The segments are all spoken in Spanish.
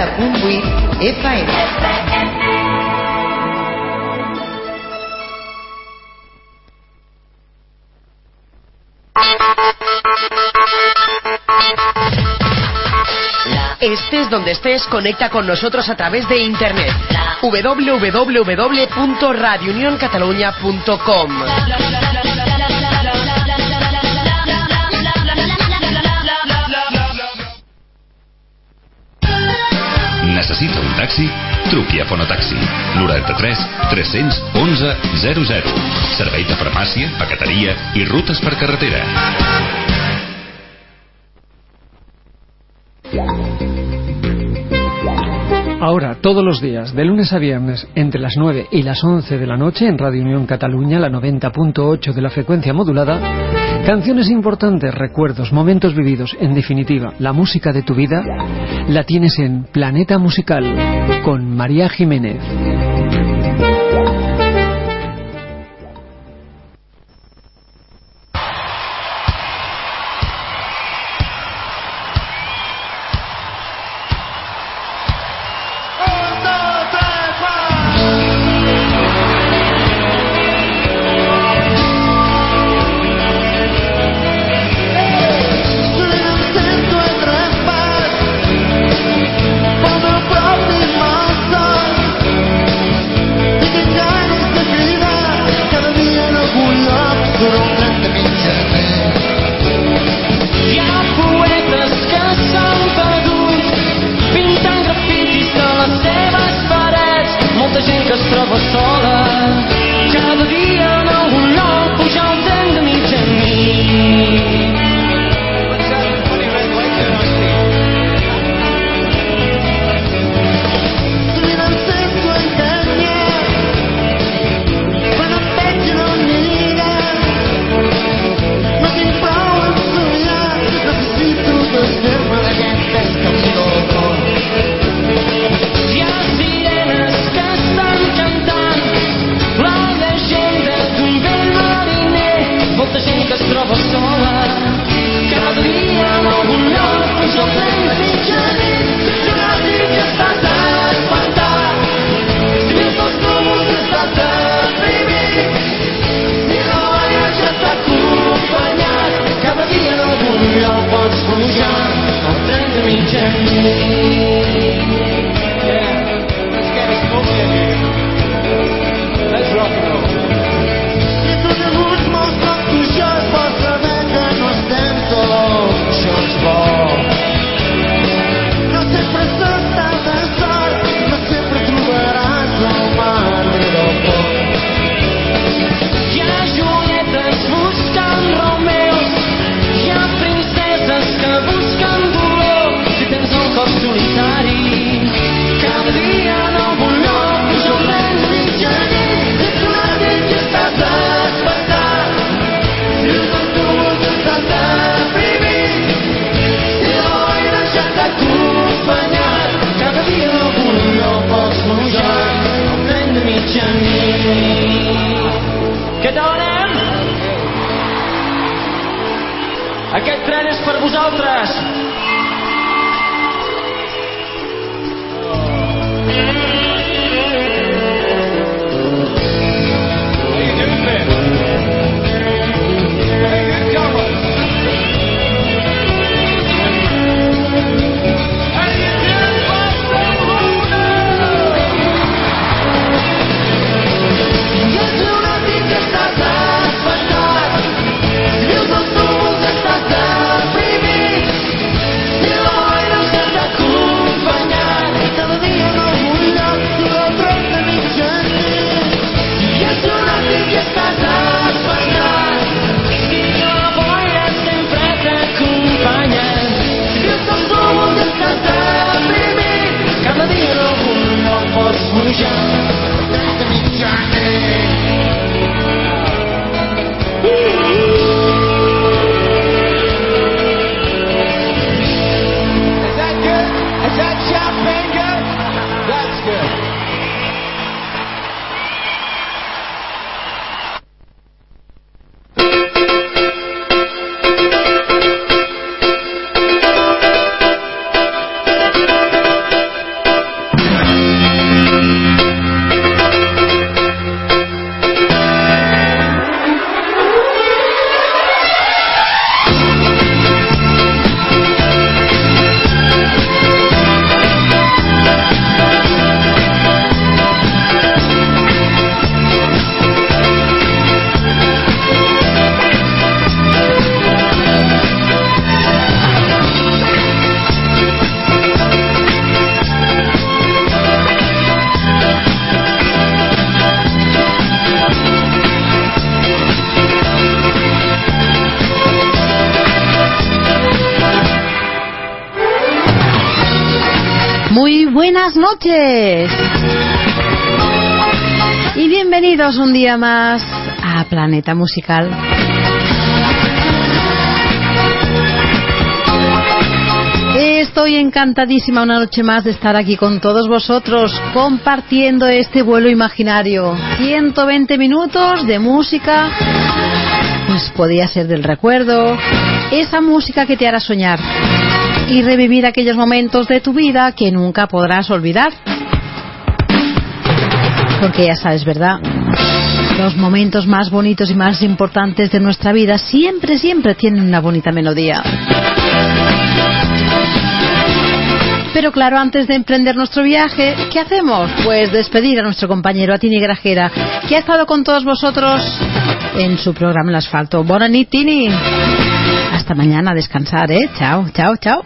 90.8 FM. Estés donde estés, conecta con nosotros a través de internet www.radiounioncataluña.com. Truqui a Fonotaxi 93 311 00. Servei de farmàcia, paqueteria i rutes per carretera. Ahora, todos los días, de lunes a viernes, entre las 9 y las 11 de la noche, en Radio Unión Cataluña, la 90.8 de la frecuencia modulada, Canciones importantes, recuerdos, momentos vividos, en definitiva, la música de tu vida la tienes en Planeta Musical con María Jiménez. vosaltres. Y bienvenidos un día más a Planeta Musical. Estoy encantadísima una noche más de estar aquí con todos vosotros, compartiendo este vuelo imaginario. 120 minutos de música, pues podía ser del recuerdo, esa música que te hará soñar y revivir aquellos momentos de tu vida que nunca podrás olvidar. Porque ya sabes, ¿verdad? Los momentos más bonitos y más importantes de nuestra vida siempre, siempre tienen una bonita melodía. Pero claro, antes de emprender nuestro viaje, ¿qué hacemos? Pues despedir a nuestro compañero Atini Grajera, que ha estado con todos vosotros en su programa El Asfalto. Bonanit, Tini. Hasta mañana, a descansar, ¿eh? Chao, chao, chao.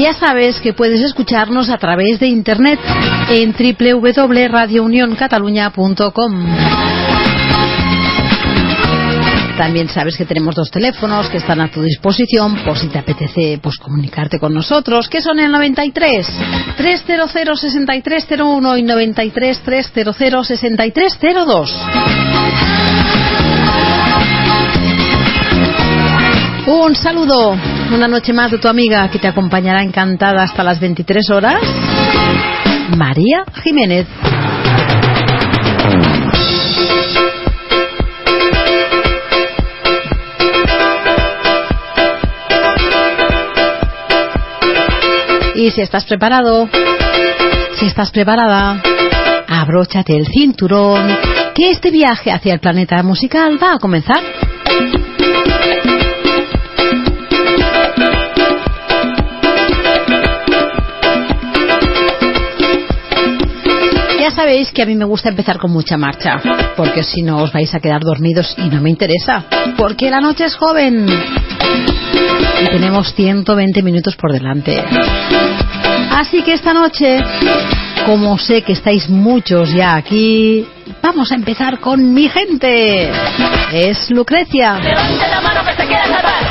Ya sabes que puedes escucharnos a través de internet en www.radiounioncataluña.com. También sabes que tenemos dos teléfonos que están a tu disposición por si te apetece pues comunicarte con nosotros, que son el 93 300 6301 y 93 300 6302. Un saludo, una noche más de tu amiga que te acompañará encantada hasta las 23 horas, María Jiménez. Y si estás preparado, si estás preparada, abróchate el cinturón, que este viaje hacia el planeta musical va a comenzar. Sabéis que a mí me gusta empezar con mucha marcha, porque si no os vais a quedar dormidos y no me interesa, porque la noche es joven y tenemos 120 minutos por delante. Así que esta noche, como sé que estáis muchos ya aquí, vamos a empezar con mi gente. Es Lucrecia. Levante la mano que se quiera salvar.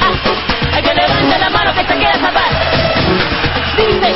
Ah, el que levante la mano que se quiera salvar. Dice.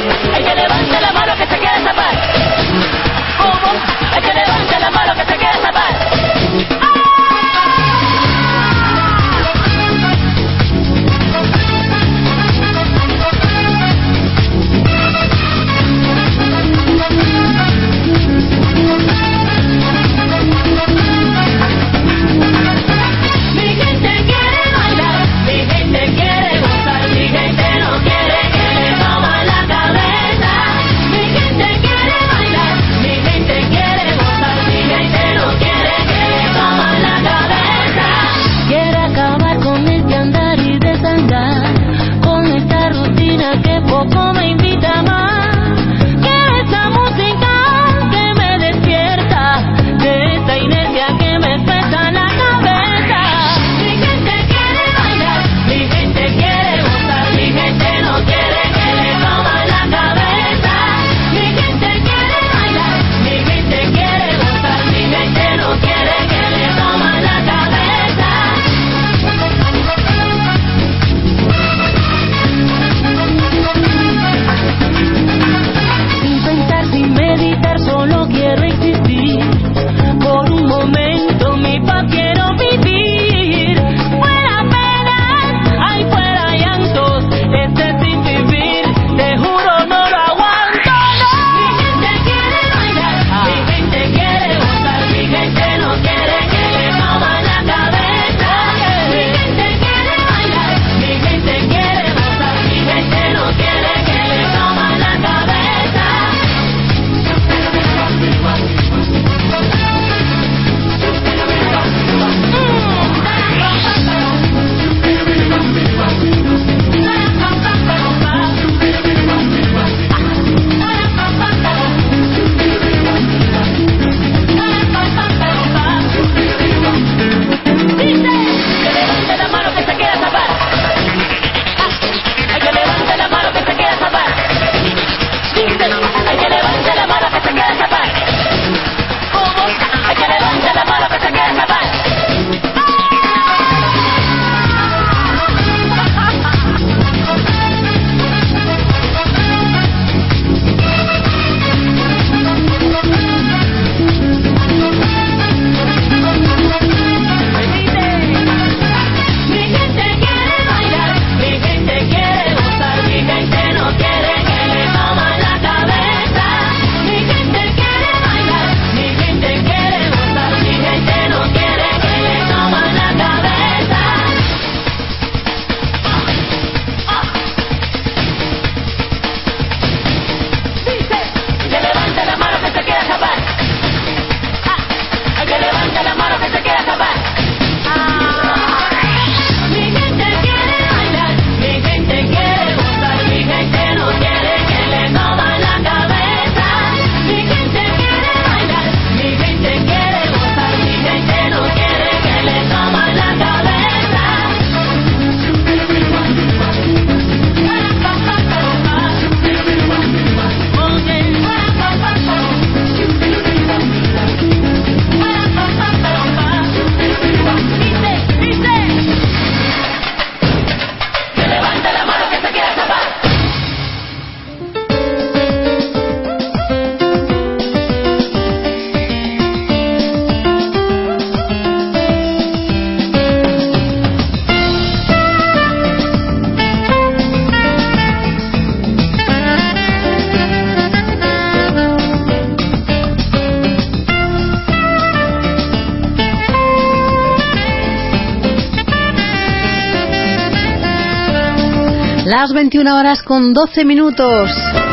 21 horas con 12 minutos.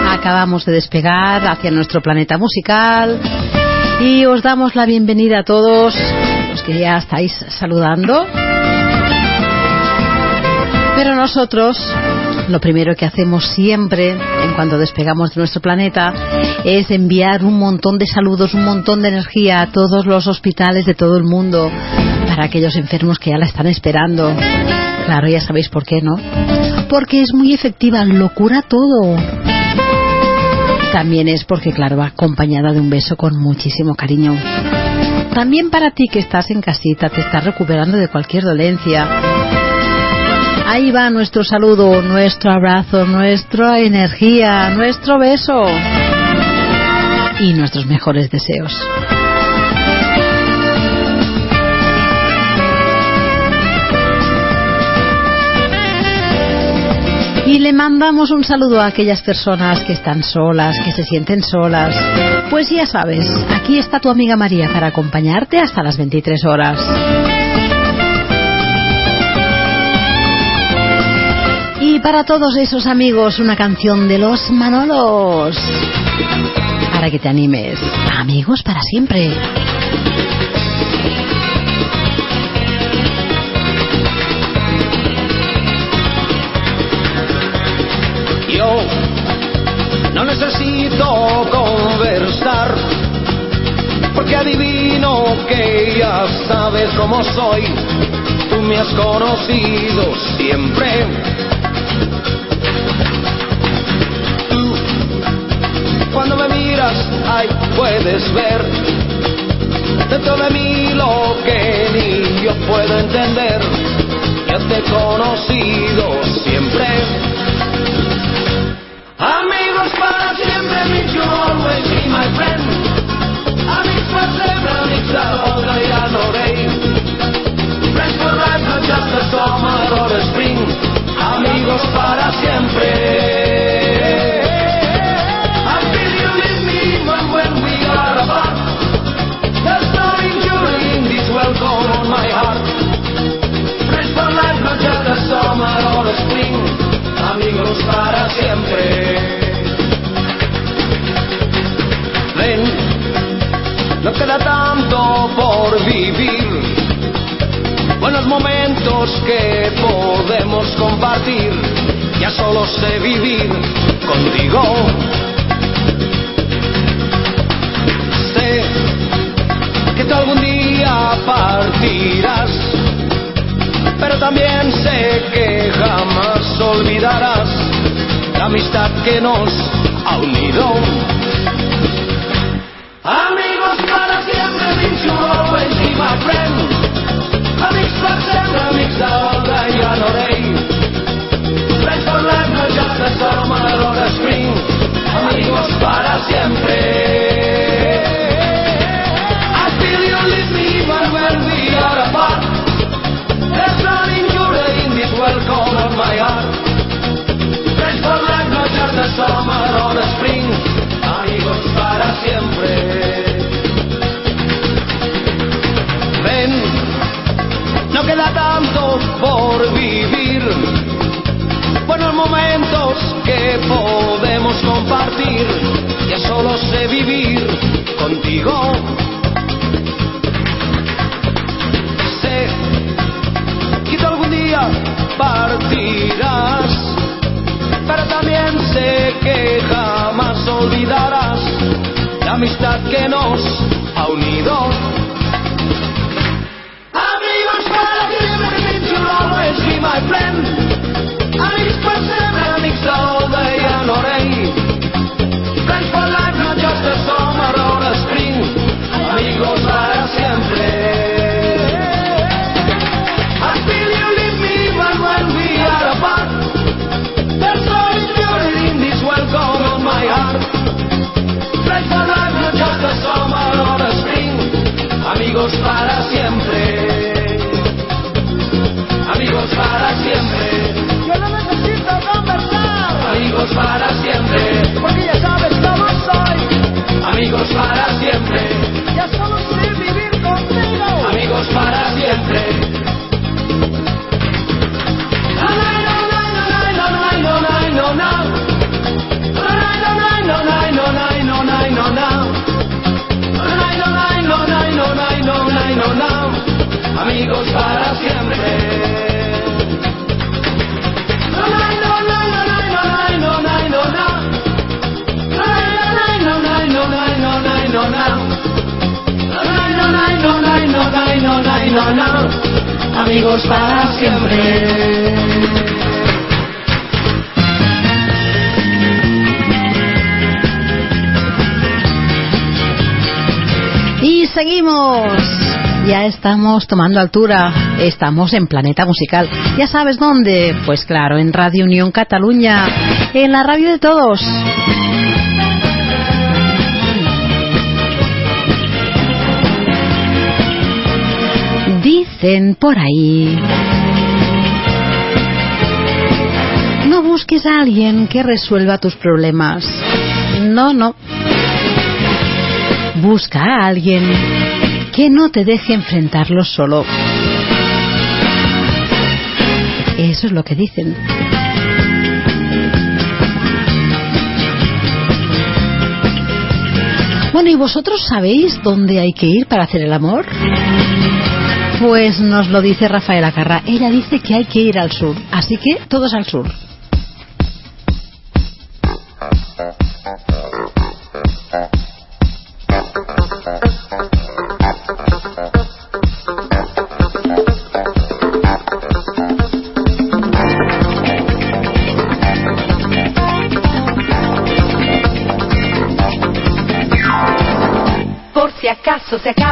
Acabamos de despegar hacia nuestro planeta musical y os damos la bienvenida a todos los que ya estáis saludando. Pero nosotros lo primero que hacemos siempre en cuanto despegamos de nuestro planeta es enviar un montón de saludos, un montón de energía a todos los hospitales de todo el mundo para aquellos enfermos que ya la están esperando. Claro, ya sabéis por qué, ¿no? Porque es muy efectiva, lo cura todo. También es porque, claro, va acompañada de un beso con muchísimo cariño. También para ti que estás en casita, te estás recuperando de cualquier dolencia. Ahí va nuestro saludo, nuestro abrazo, nuestra energía, nuestro beso y nuestros mejores deseos. Y le mandamos un saludo a aquellas personas que están solas, que se sienten solas. Pues ya sabes, aquí está tu amiga María para acompañarte hasta las 23 horas. Y para todos esos amigos, una canción de los Manolos. Para que te animes. Amigos para siempre. Adivino que ya sabes cómo soy. Tú me has conocido siempre. Tú, cuando me miras, ahí puedes ver dentro de mí lo que ni yo puedo entender. Ya te he conocido siempre. Sé vivir contigo. Sé que tú algún día partirás pero también sé que jamás olvidarás la amistad que nos tomando altura. Estamos en Planeta Musical. ¿Ya sabes dónde? Pues claro, en Radio Unión Cataluña. En la radio de todos. Dicen por ahí. No busques a alguien que resuelva tus problemas. No, no. Busca a alguien que no te deje enfrentarlos solo. Eso es lo que dicen. Bueno, ¿y vosotros sabéis dónde hay que ir para hacer el amor? Pues nos lo dice Rafaela Carra. Ella dice que hay que ir al sur. Así que todos al sur.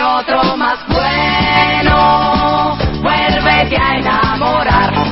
otro más bueno. Vuélvete a enamorar.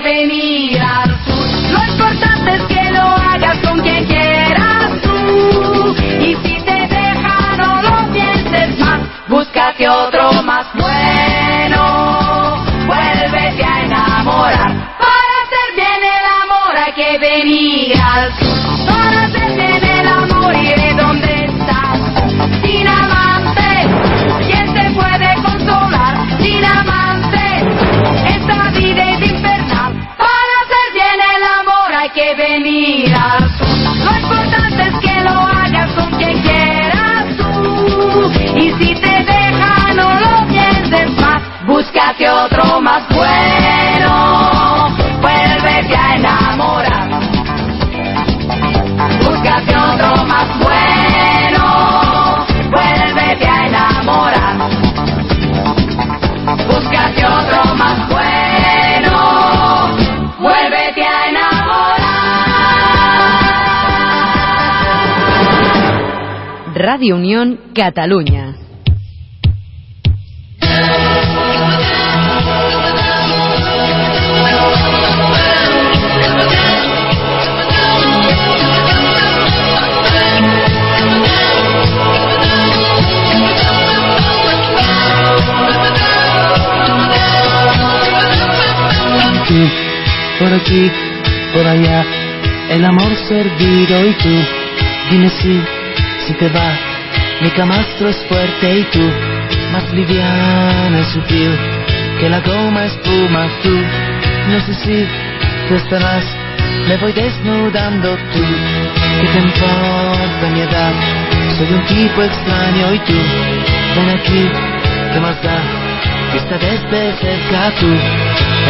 venir al sur. Lo importante es que lo hagas con quien quieras tú. Y si te deja, no lo pienses más. Búscate otro más bueno. Vuélvete a enamorar. Para hacer bien el amor hay que venir al sur. Más bueno. Vuélvete a enamorar. Búscate otro más bueno. Vuélvete a enamorar. Búscate otro más bueno. Vuélvete a enamorar. Radio Unión Cataluña. Por allá, el amor servido. Y tú, dime si, si te va, mi camastro es fuerte y tú, más liviana y sutil, que la goma espuma. Tú, no sé si tú estarás, me voy desnudando tú, que te importa mi edad, soy un tipo extraño. Y tú, ven aquí, ¿qué más da? Vista desde cerca tú,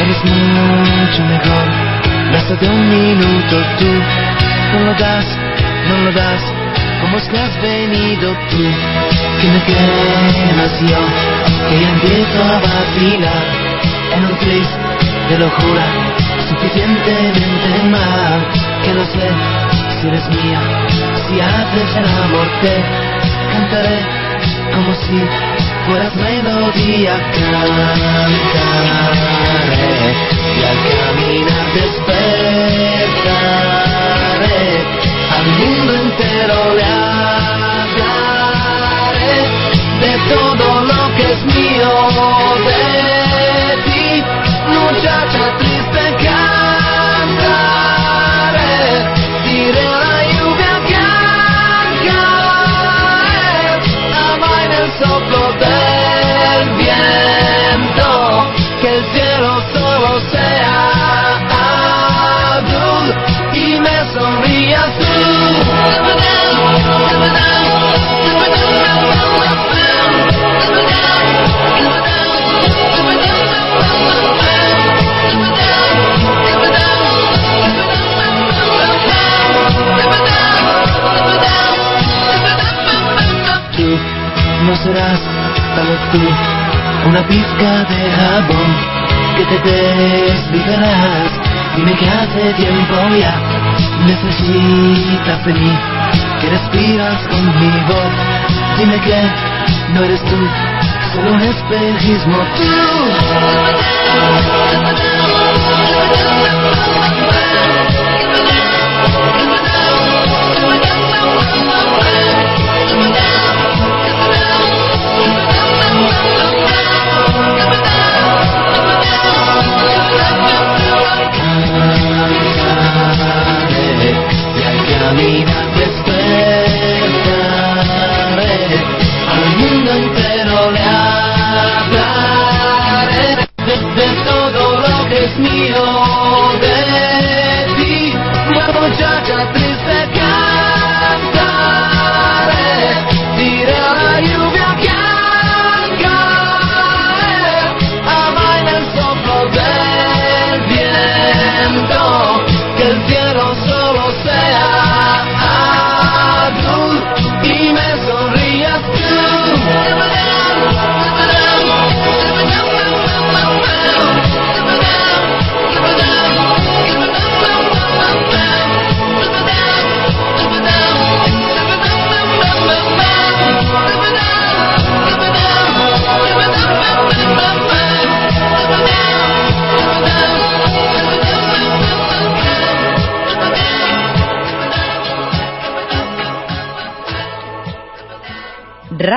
eres mucho mejor, basta de un minuto tú, no lo das, no lo das, como es que has venido tú, que me quemas yo, que ya empiezo a vacilar, en un tris de locura, suficientemente mal, que no sé si eres mía, si haces el amor te cantaré como si fueras melodía, cantaré y al caminar despertaré, al mundo entero le hablaré de todo lo que es mío, de ti, muchacha triste cantaré, diré no serás tal vez tú una pizca de jabón que te desligarás. Dime que hace tiempo ya necesitas de mí, que respiras con mi voz. Dime que no eres tú, solo un espejismo Cantaré y al caminar despertaré, al mundo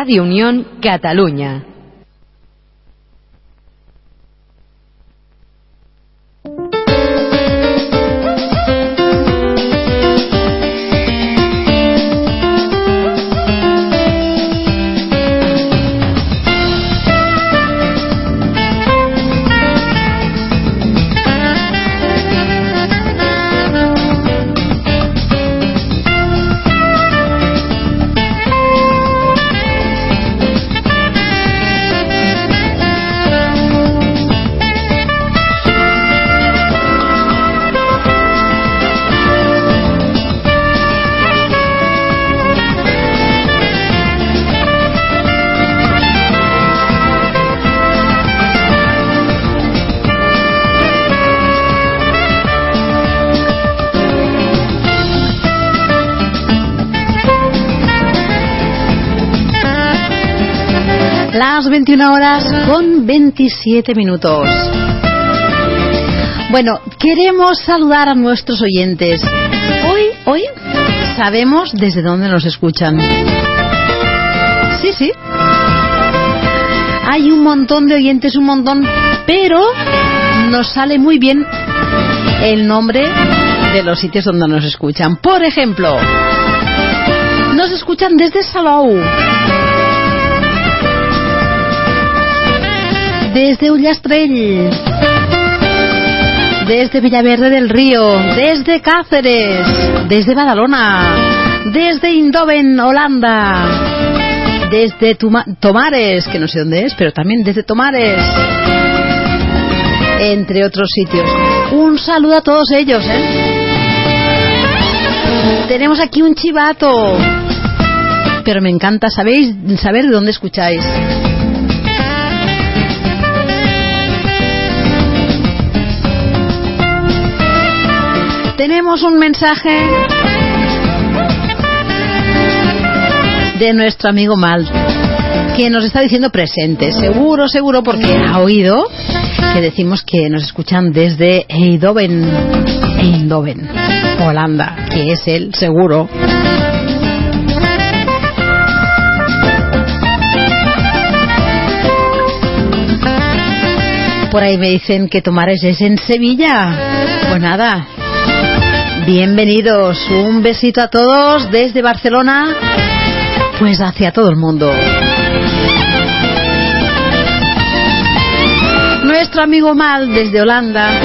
Radio Unión Cataluña. 21 horas con 27 minutos. Bueno, queremos saludar a nuestros oyentes. Hoy, hoy sabemos desde dónde nos escuchan. Sí, sí. Hay un montón de oyentes, un montón, pero nos sale muy bien el nombre de los sitios donde nos escuchan. Por ejemplo, nos escuchan desde Salou, desde Ullastrell, desde Villaverde del Río, desde Cáceres, desde Badalona, desde Indoven, Holanda, desde Tomares, que no sé dónde es, pero también desde Tomares, entre otros sitios. Un saludo a todos ellos, ¿eh? Tenemos aquí un chivato, pero me encanta sabéis saber de dónde escucháis. Tenemos un mensaje de nuestro amigo Mal que nos está diciendo presente, seguro, seguro, porque ha oído que decimos que nos escuchan desde Eindhoven, Eindhoven, Holanda, que es él, seguro. Por ahí me dicen que Tomares es en Sevilla. Pues nada, bienvenidos, un besito a todos desde Barcelona, pues hacia todo el mundo. Nuestro amigo Mal desde Holanda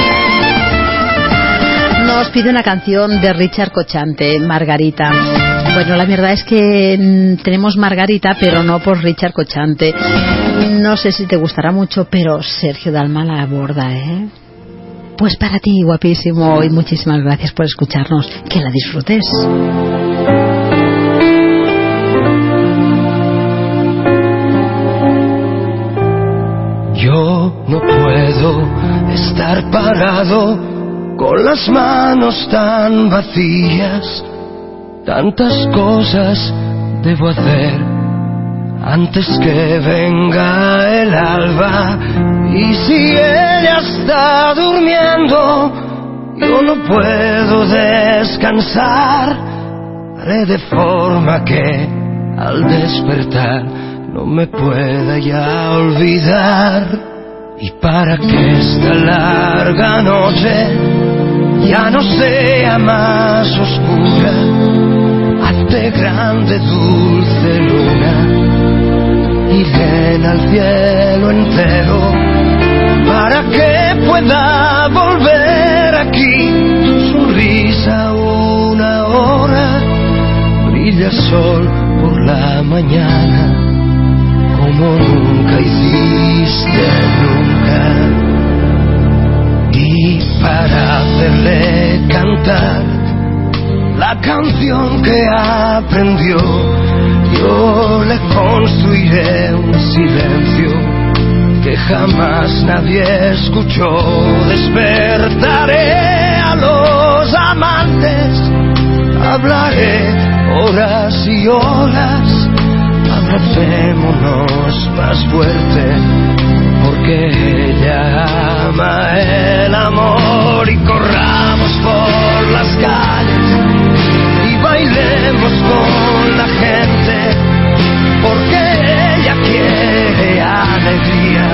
nos pide una canción de Richard Cochante, Margarita. Bueno, la verdad es que mm, tenemos Margarita, pero no por Richard Cochante. No sé si te gustará mucho, pero Sergio Dalma la aborda, ¿eh? Pues para ti, guapísimo, y muchísimas gracias por escucharnos. Que la disfrutes. Yo no puedo estar parado con las manos tan vacías. Tantas cosas debo hacer antes que venga el alba. Y si ella está durmiendo, yo no puedo descansar. Haré de forma que al despertar no me pueda ya olvidar. Y para que esta larga noche ya no sea más oscura, hazte grande dulce luna y llena el cielo entero para que pueda volver aquí. Tu sonrisa una hora brilla sol por la mañana como nunca hiciste nunca. Y para hacerle cantar la canción que aprendió yo le construiré un silencio que jamás nadie escuchó. Despertaré a los amantes hablaré horas y horas. Abracémonos más fuerte porque ella ama el amor. Y corramos por las calles y bailemos con porque ella quiere alegría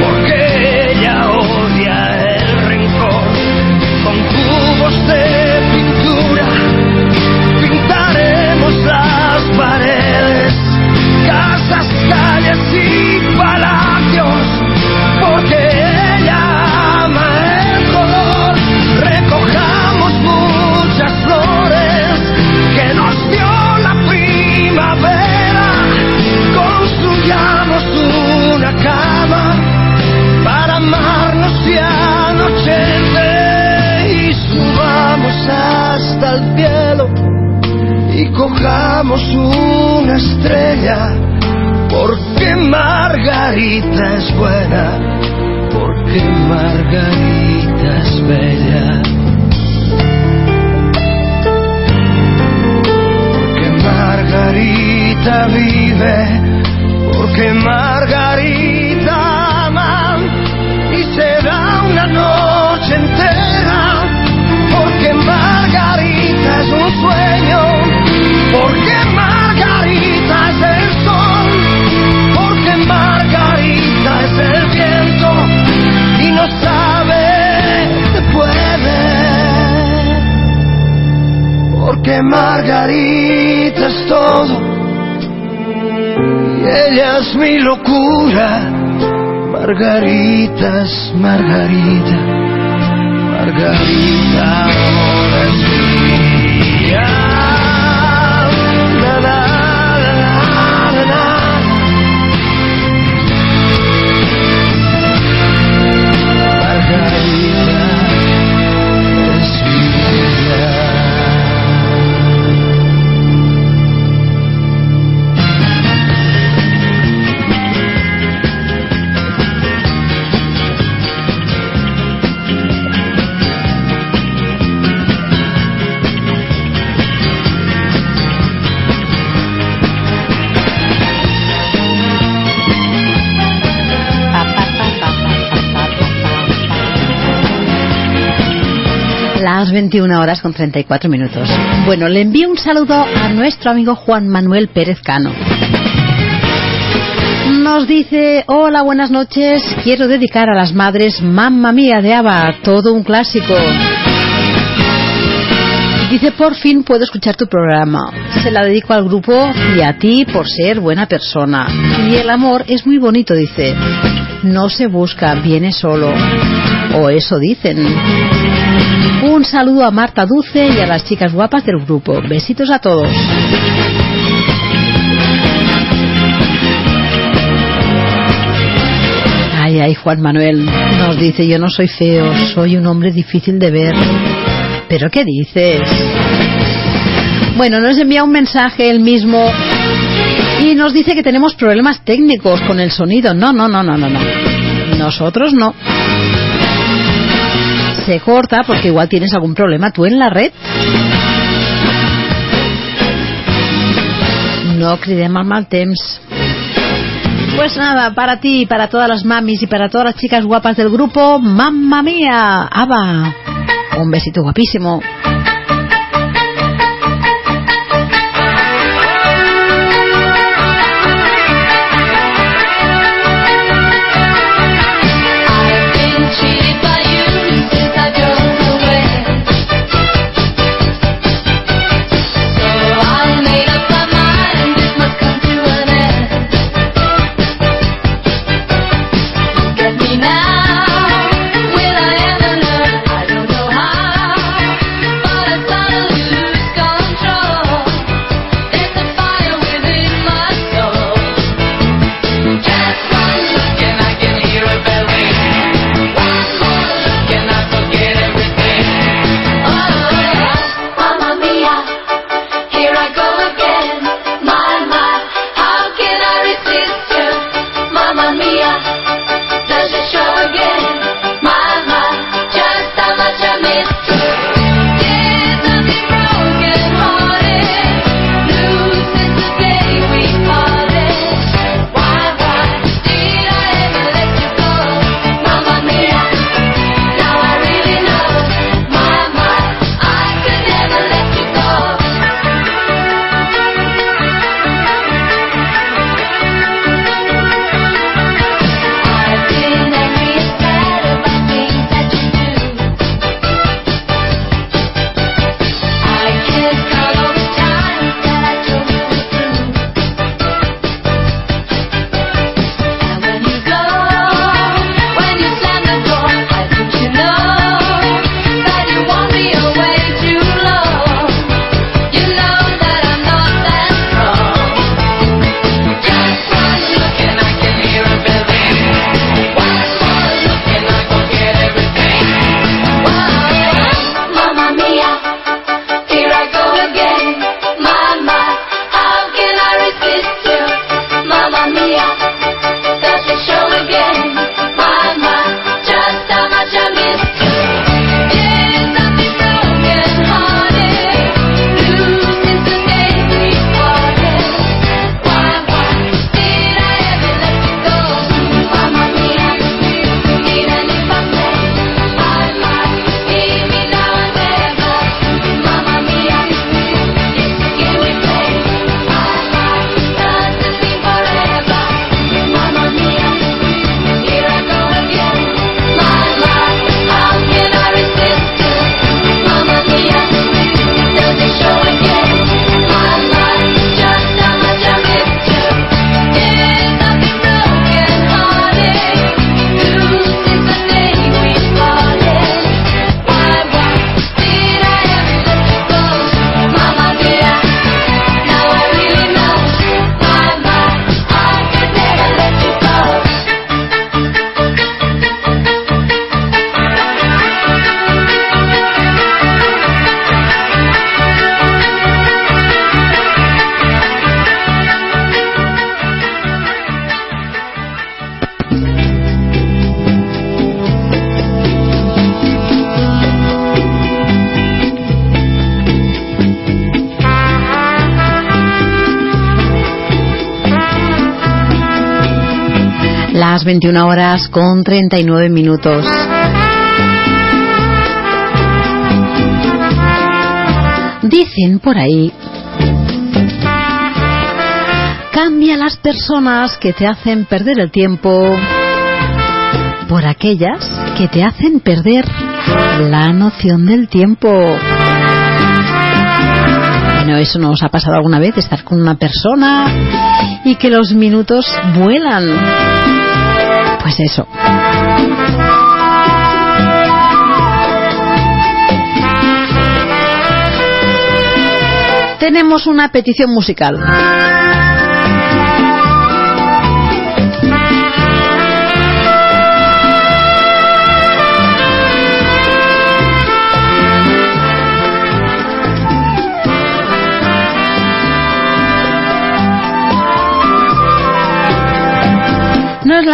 porque ella odia el rencor. Con cubos de pintura pintaremos las paredes casas, calles y el cielo y cojamos una estrella, porque Margarita es buena, porque Margarita es bella. Porque Margarita vive, porque Margarita ama y será una noche porque Margarita es todo y ella es mi locura. Margarita es Margarita, Margarita. 21 horas con 34 minutos. Bueno, le envío un saludo a nuestro amigo Juan Manuel Pérez Cano. Nos dice, hola, buenas noches, quiero dedicar a las madres Mamma Mía de Ava, todo un clásico. Dice, por fin puedo escuchar tu programa. Se la dedico al grupo y a ti por ser buena persona. Y el amor es muy bonito, dice. No se busca, viene solo. O eso dicen. Un saludo a Marta Dulce y a las chicas guapas del grupo. Besitos a todos. Ay, ay, Juan Manuel nos dice, yo no soy feo, soy un hombre difícil de ver. ¿Pero qué dices? Bueno, nos envía un mensaje él mismo y nos dice que tenemos problemas técnicos con el sonido. No, no, no, no, no, no. Nosotros no. Se corta porque igual tienes algún problema tú en la red. No cridem al mal temps. Pues nada, para ti, para todas las mamis y para todas las chicas guapas del grupo, mamma mía, Ava. Un besito guapísimo. Las 21 horas con 39 minutos. Dicen por ahí, cambia las personas que te hacen perder el tiempo por aquellas que te hacen perder la noción del tiempo. Bueno, eso nos ha pasado alguna vez, estar con una persona y que los minutos vuelan. Pues eso. Tenemos una petición musical.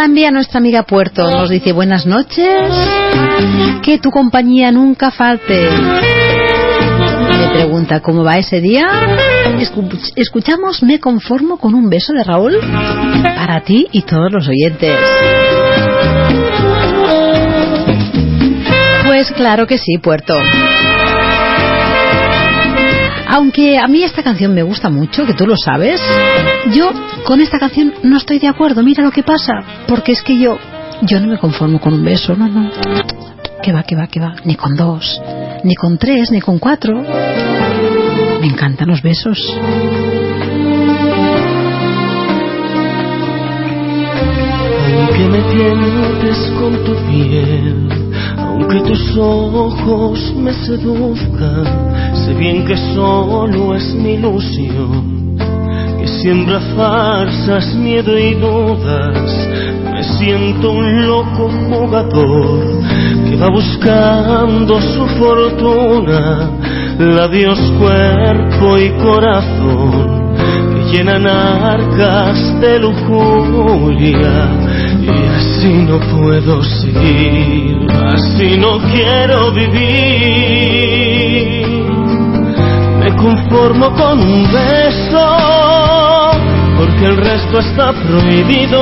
Envía nuestra amiga Puerto. Nos dice buenas noches. Que tu compañía nunca falte. Le pregunta cómo va ese día. Escu- escuchamos Me conformo con un beso de Raúl para ti y todos los oyentes. Pues claro que sí, Puerto. Aunque a mí esta canción me gusta mucho, que tú lo sabes, yo con esta canción no estoy de acuerdo. Mira lo que pasa. Porque es que yo, yo no me conformo con un beso, no, no. Que va, que va, que va. Ni con dos, ni con tres, ni con cuatro. Me encantan los besos. Aunque me tientes con tu piel, tus ojos me seduzcan, sé bien que solo es mi ilusión, que siembra farsas, miedo y dudas. Me siento un loco jugador que va buscando su fortuna, labios, cuerpo y corazón que llenan arcas de lujuria así no puedo seguir, así no quiero vivir. Me conformo con un beso, porque el resto está prohibido.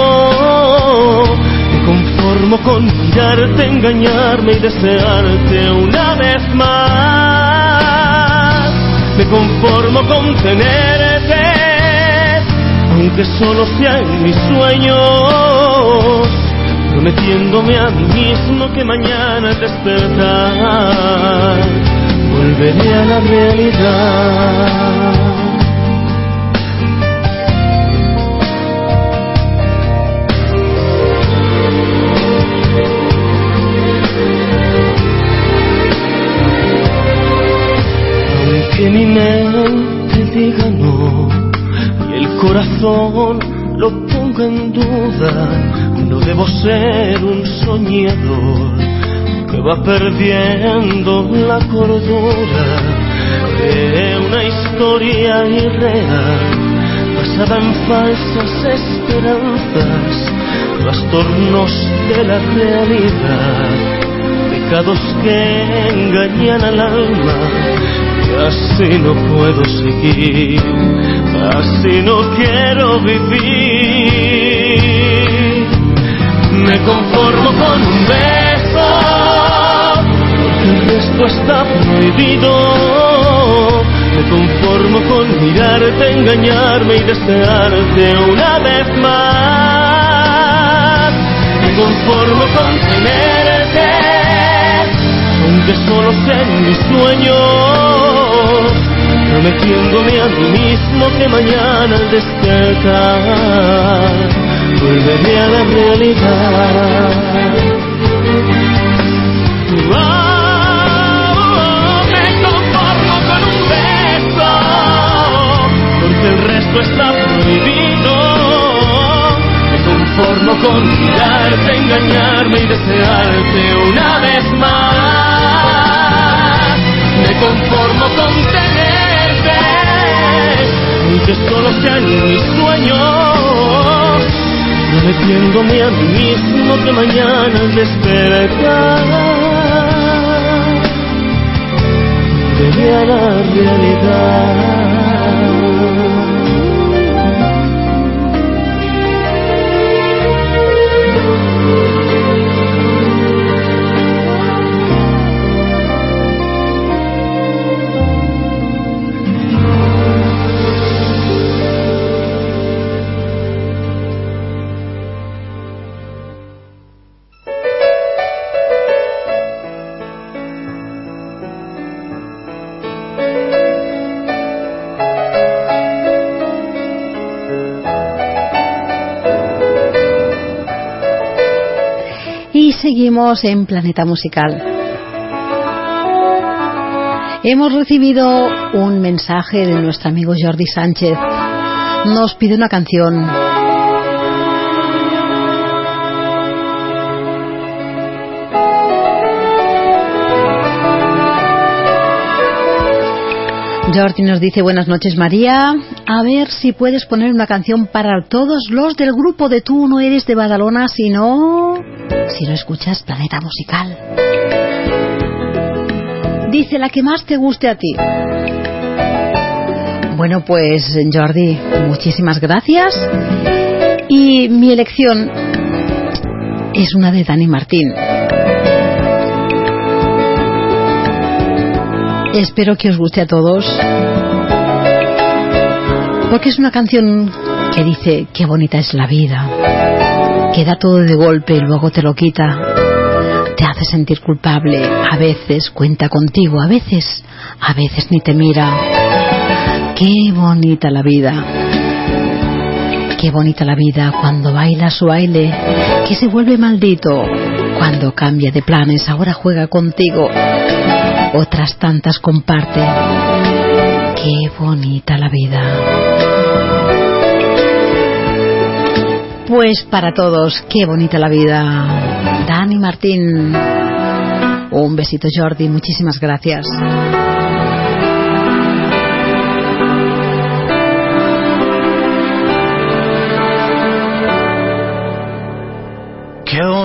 Me conformo con mirarte, engañarme y desearte una vez más. Me conformo con tenerte, aunque solo sea en mis sueños, prometiéndome a mí mismo que mañana al despertar volveré a la realidad. Aunque mi mente diga no y el corazón lo ponga en duda, no debo ser un soñador que va perdiendo la cordura de una historia irreal basada en falsas esperanzas, trastornos de la realidad, pecados que engañan al alma. Y así no puedo seguir, así no quiero vivir. Me conformo con un beso, el resto está prohibido. Me conformo con mirarte, engañarme y desearte una vez más. Me conformo con tenerte, aunque solo sea en mis sueños, prometiéndome a mí mismo que mañana al despertar volveré a la realidad. Me conformo con un beso, porque el resto está prohibido. Me conformo con mirarte, engañarme y desearte una vez más. Me conformo con tenerte, aunque solo sea en mis sueños, prometiéndome a mí mismo que mañana al despertar volveré a la realidad. Seguimos en Planeta Musical. Hemos recibido un mensaje de nuestro amigo Jordi Sánchez. Nos pide una canción. Jordi nos dice buenas noches María, a ver si puedes poner una canción para todos los del grupo de Tú no eres de Badalona si no... si no escuchas Planeta Musical. Dice la que más te guste a ti. Bueno pues Jordi, muchísimas gracias y mi elección es una de Dani Martín. Espero que os guste a todos. Porque es una canción que dice qué bonita es la vida. Que da todo de golpe y luego te lo quita. Te hace sentir culpable. A veces cuenta contigo, a veces, a veces ni te mira. Qué bonita la vida. Qué bonita la vida cuando baila su baile, que se vuelve maldito. Cuando cambia de planes, ahora juega contigo otras tantas comparte. Qué bonita la vida. Pues para todos, qué bonita la vida. Dani Martín. Un besito Jordi, muchísimas gracias.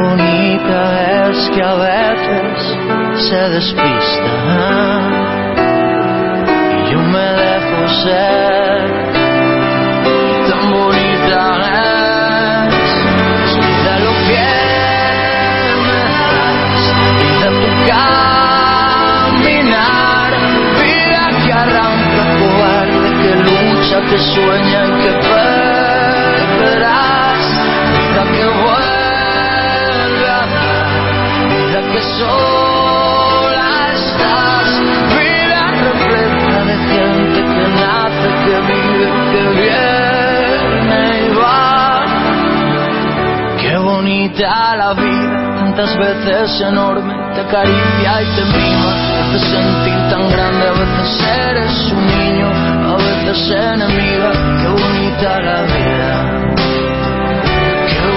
Bonita es que a veces se despista. Y yo me dejo ser. Tan bonita es, vida lo que me das, tu caminar, vida que arranca cobarde, que lucha, que sueña que perderás, bonita la vida, tantas veces enorme, te acaricia y te mima, te sentir tan grande, a veces eres un niño, a veces enemiga, qué bonita la vida.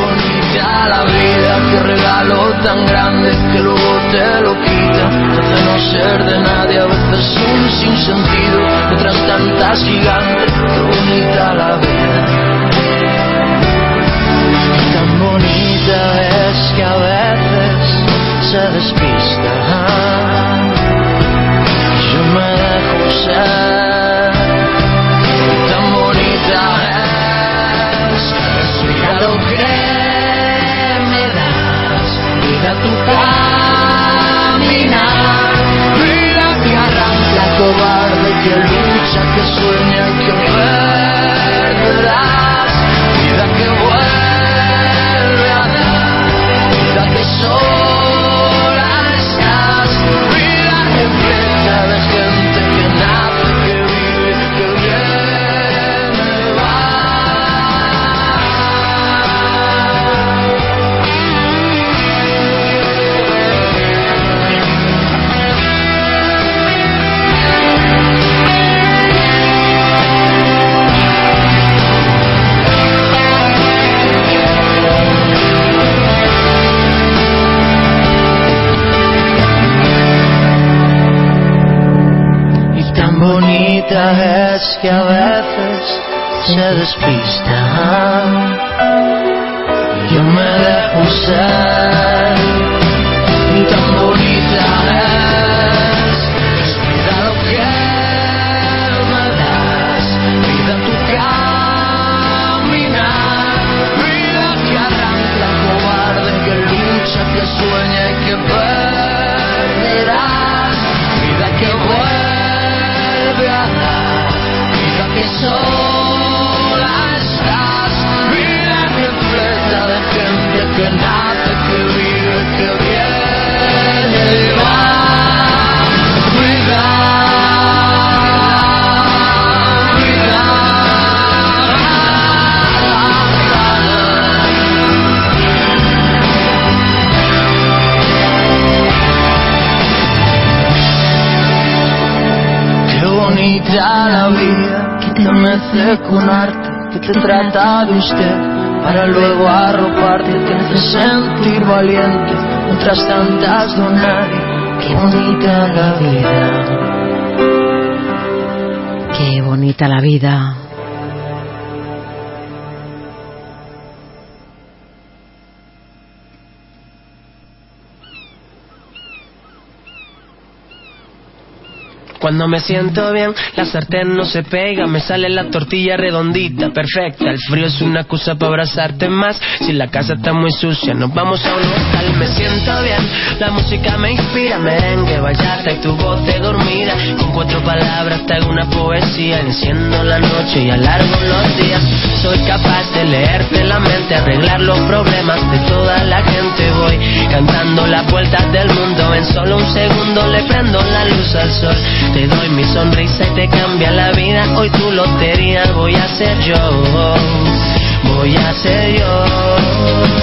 Bonita la vida, qué regalo tan grande que luego te lo quita, te hace no ser de nadie, a veces un sinsentido, otras tantas gigantes, qué bonita la vida. Tan bonita es que a veces se despista, yo me dejo ser, tan bonita es, vida lo que vida tu caminar, se te mece con arte, que te trata de usted para luego arroparte, te hace sentir valiente, otras tantas don nadie. Qué bonita la vida. Qué bonita la vida. Cuando me siento bien, la sartén no se pega, me sale la tortilla redondita, perfecta. El frío es una excusa para abrazarte más. Si la casa está muy sucia, nos vamos a un Me siento bien, la música me inspira, merengue, bachata y tu voz de dormida. Con cuatro palabras te hago una poesía, enciendo la noche y alargo los días. Soy capaz de leerte la mente, arreglar los problemas de toda la gente. Voy cantando las vueltas del mundo, en solo un segundo le prendo la luz al sol. Te doy mi sonrisa y te cambia la vida. Hoy tu lotería voy a ser yo. Voy a ser yo.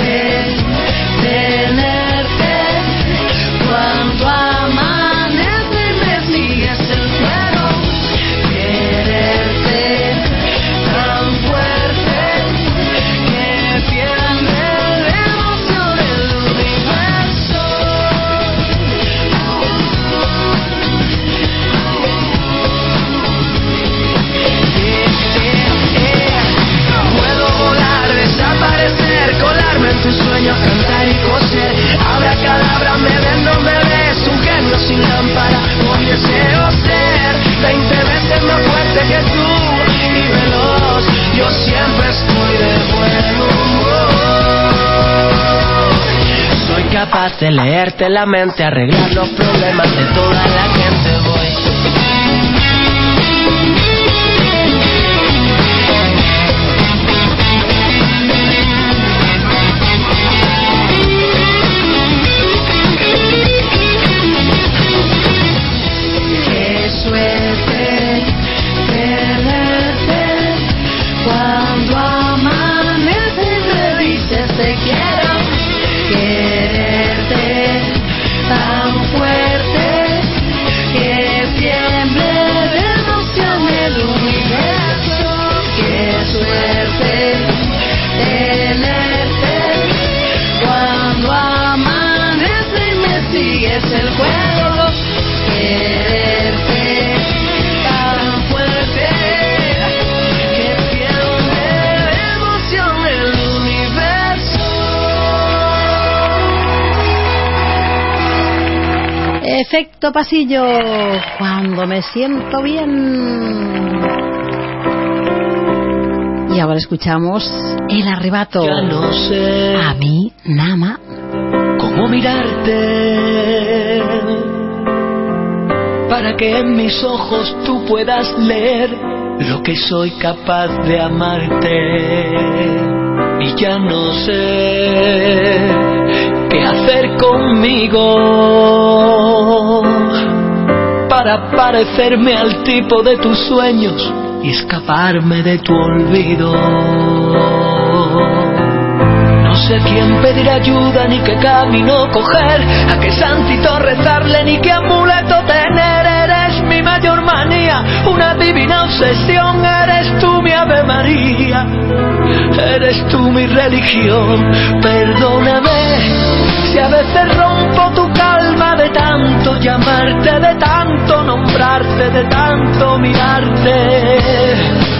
sin lámpara. Hoy deseo ser 20 veces más fuerte que tú y veloz. Yo siempre estoy de buen humor. Soy capaz de leerte la mente, arreglar los problemas de toda la gente. Efecto pasillo. Cuando me siento bien. Y ahora escuchamos El arrebato. Ya no sé A mí, Nama. cómo mirarte para que en mis ojos tú puedas leer lo que soy capaz de amarte. y ya no sé qué hacer conmigo para parecerme al tipo de tus sueños y escaparme de tu olvido. No sé quién pedir ayuda ni qué camino coger, a qué santito rezarle ni qué amuleto tener. Eres mi mayor manía, una divina obsesión. Eres tú mi Ave María, eres tú mi religión. Perdóname si a veces rompo tu tanto llamarte, de tanto nombrarte, de tanto mirarte.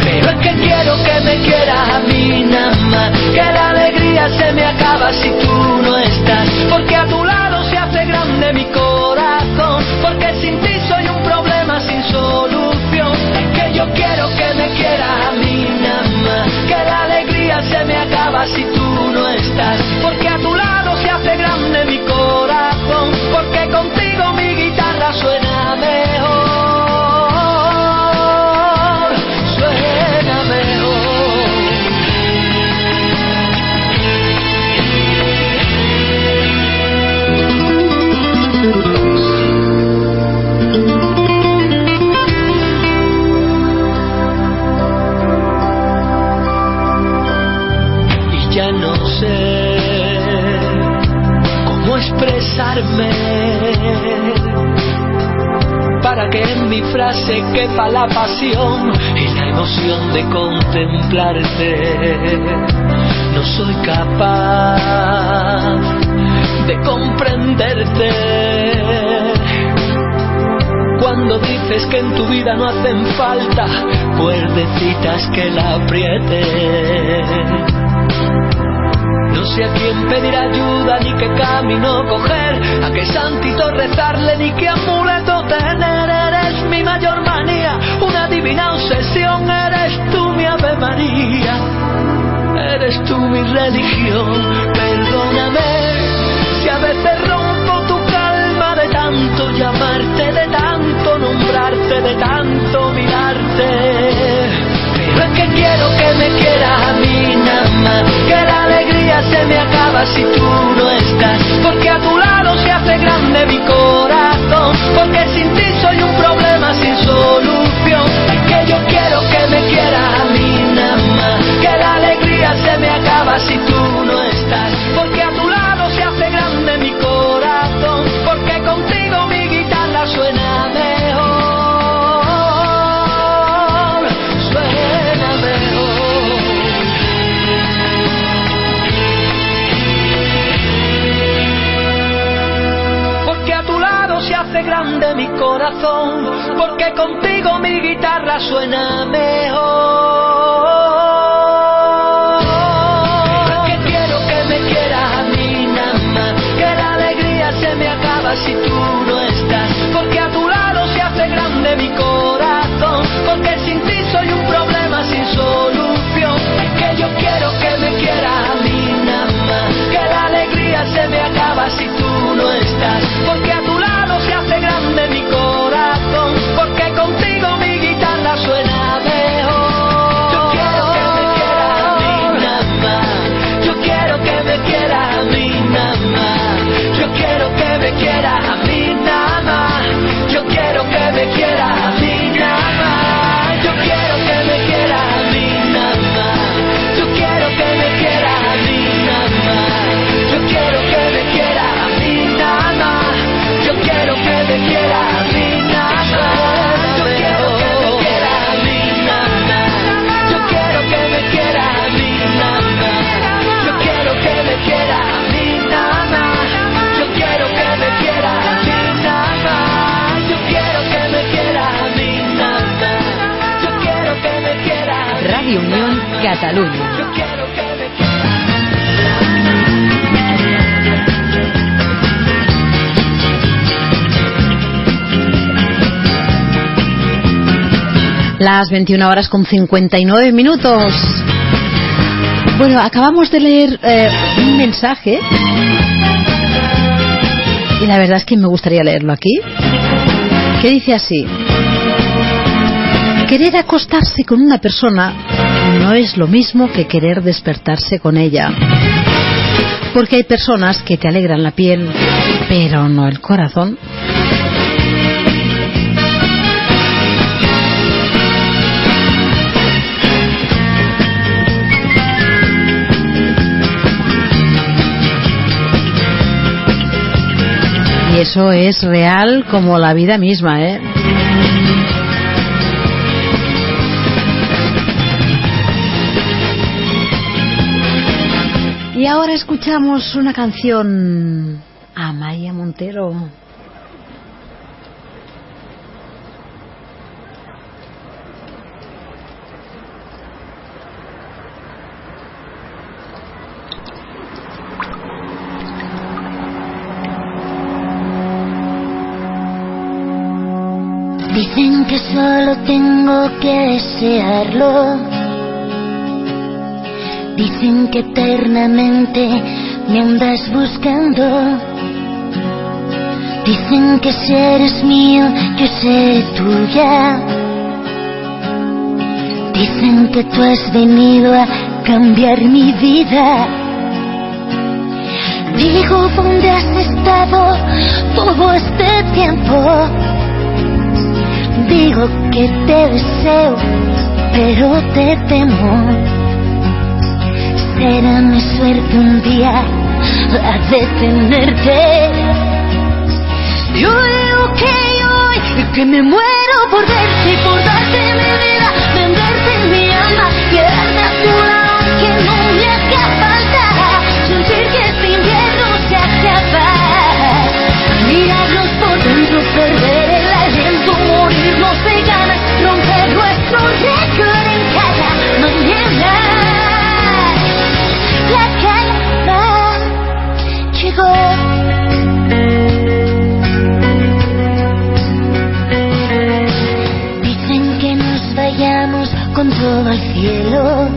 Pero es que quiero que me quieras a mí nada que la alegría se me acaba si tú no estás, porque a tu lado se hace grande mi corazón, porque sin ti soy un problema sin solución. Es que yo quiero que me quieras a mí nada que la alegría se me acaba si tú no estás, porque a tu lado se hace grande mi suena mejor, No soy capaz de comprenderte cuando dices que en tu vida no hacen falta cuerdecitas que la aprieten. No sé a quién pedir ayuda, ni qué camino coger, a qué santito rezarle, ni qué amuleto tener. Eres mi mayor manía, una divina obsesión. Eres tú mi religión. Perdóname si a veces rompo tu calma de tanto llamarte, de tanto nombrarte, de tanto mirarte. Pero es que quiero que me quieras a mí nada más, que la alegría se me acaba si tú no estás, porque a tu lado se hace grande mi corazón, porque sin ti soy un problema sin solución, que yo quiero que me quieras a mí alegría se me acaba si tú no estás, porque a tu lado se hace grande mi corazón, porque contigo mi guitarra suena mejor, suena mejor. Porque a tu lado se hace grande mi corazón, porque contigo mi guitarra suena mejor. Si tú no estás, porque a tu lado se hace grande mi corazón, porque sin ti soy un problema sin solución. Que yo quiero que me quieras a mí nada más, que la alegría se me acaba si tú no estás, porque a tu lado se hace grande mi corazón, porque contigo mi guitarra suena mejor. Yo quiero que me quieras a mí nada más, yo quiero que me quieras a mí nada más, quiera a mí. Radio Unión quieras. Las 21 horas con 59 minutos. Bueno, acabamos de leer eh, un mensaje y la verdad es que me gustaría leerlo aquí. Que dice así: Querer acostarse con una persona no es lo mismo que querer despertarse con ella. Porque hay personas que te alegran la piel, pero no el corazón. Y eso es real como la vida misma, ¿eh? Y ahora escuchamos una canción a Maya Montero. Dicen que solo tengo que desearlo. Dicen que eternamente me andas buscando. Dicen que si eres mío, yo seré tuya. Dicen que tú has venido a cambiar mi vida. Digo, ¿dónde has estado todo este tiempo? Digo que te deseo, pero te temo. Será mi suerte un día a detenerte. Yo digo que hoy, que me muero por verte y por darte mi vida, todo al cielo.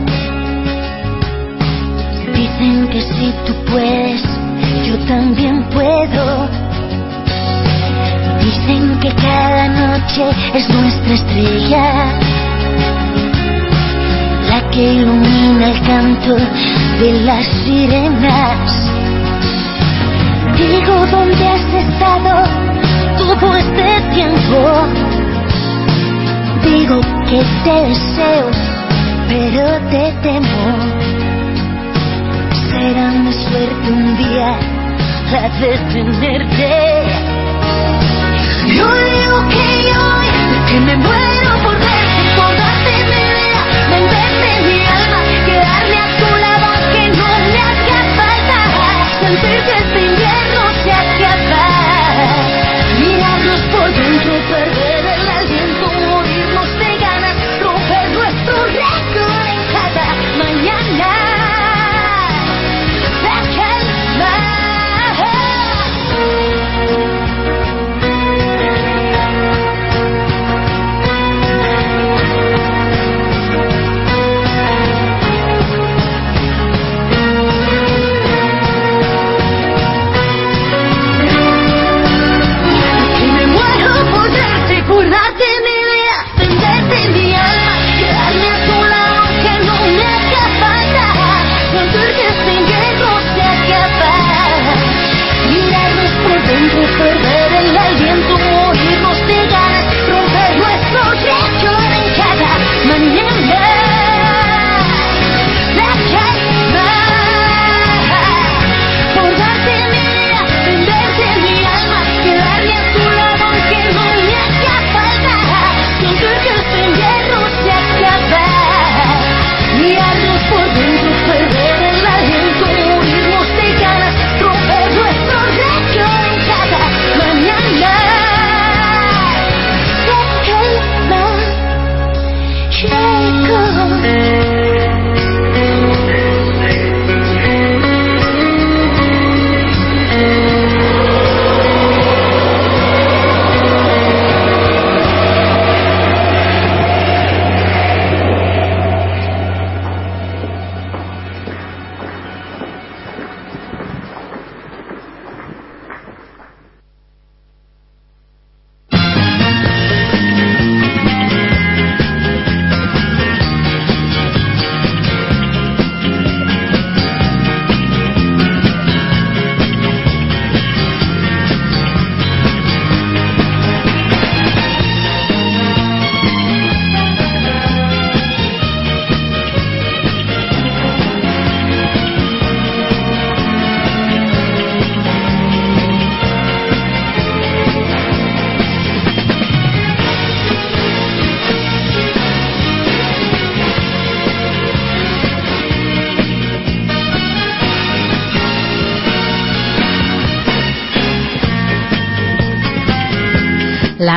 Dicen que si tú puedes, yo también puedo. Dicen que cada noche es nuestra estrella, la que ilumina el canto de las sirenas. Digo, ¿dónde has estado todo este tiempo? Digo que te deseo, pero te temo. Será mi suerte un día la detenerte. Yo digo que hoy, que me muero por verte, por darte mi vida, venderte mi alma, quedarme a tu lado, que no me haga falta, sentir que este invierno se acaba. Mirarnos por dentro, perder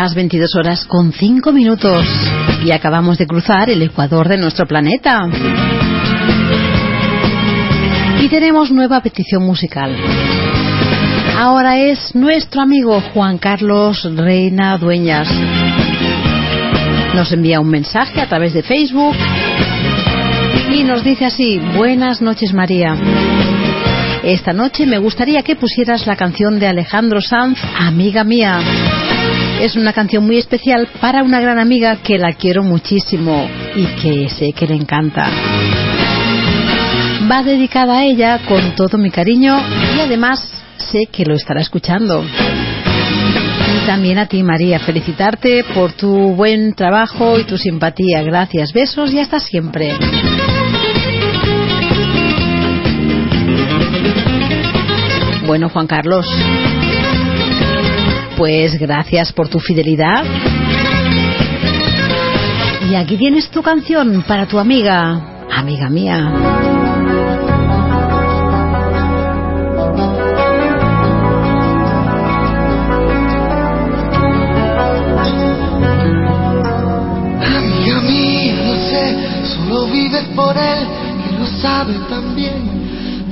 las 22 horas con 5 minutos y acabamos de cruzar el ecuador de nuestro planeta. Y tenemos nueva petición musical. Ahora es nuestro amigo Juan Carlos Reina Dueñas. Nos envía un mensaje a través de Facebook y nos dice así, buenas noches María. Esta noche me gustaría que pusieras la canción de Alejandro Sanz, Amiga Mía. Es una canción muy especial para una gran amiga que la quiero muchísimo y que sé que le encanta. Va dedicada a ella con todo mi cariño y además sé que lo estará escuchando. Y también a ti, María, felicitarte por tu buen trabajo y tu simpatía. Gracias, besos y hasta siempre. Bueno, Juan Carlos, pues gracias por tu fidelidad. Y aquí tienes tu canción para tu amiga, amiga mía.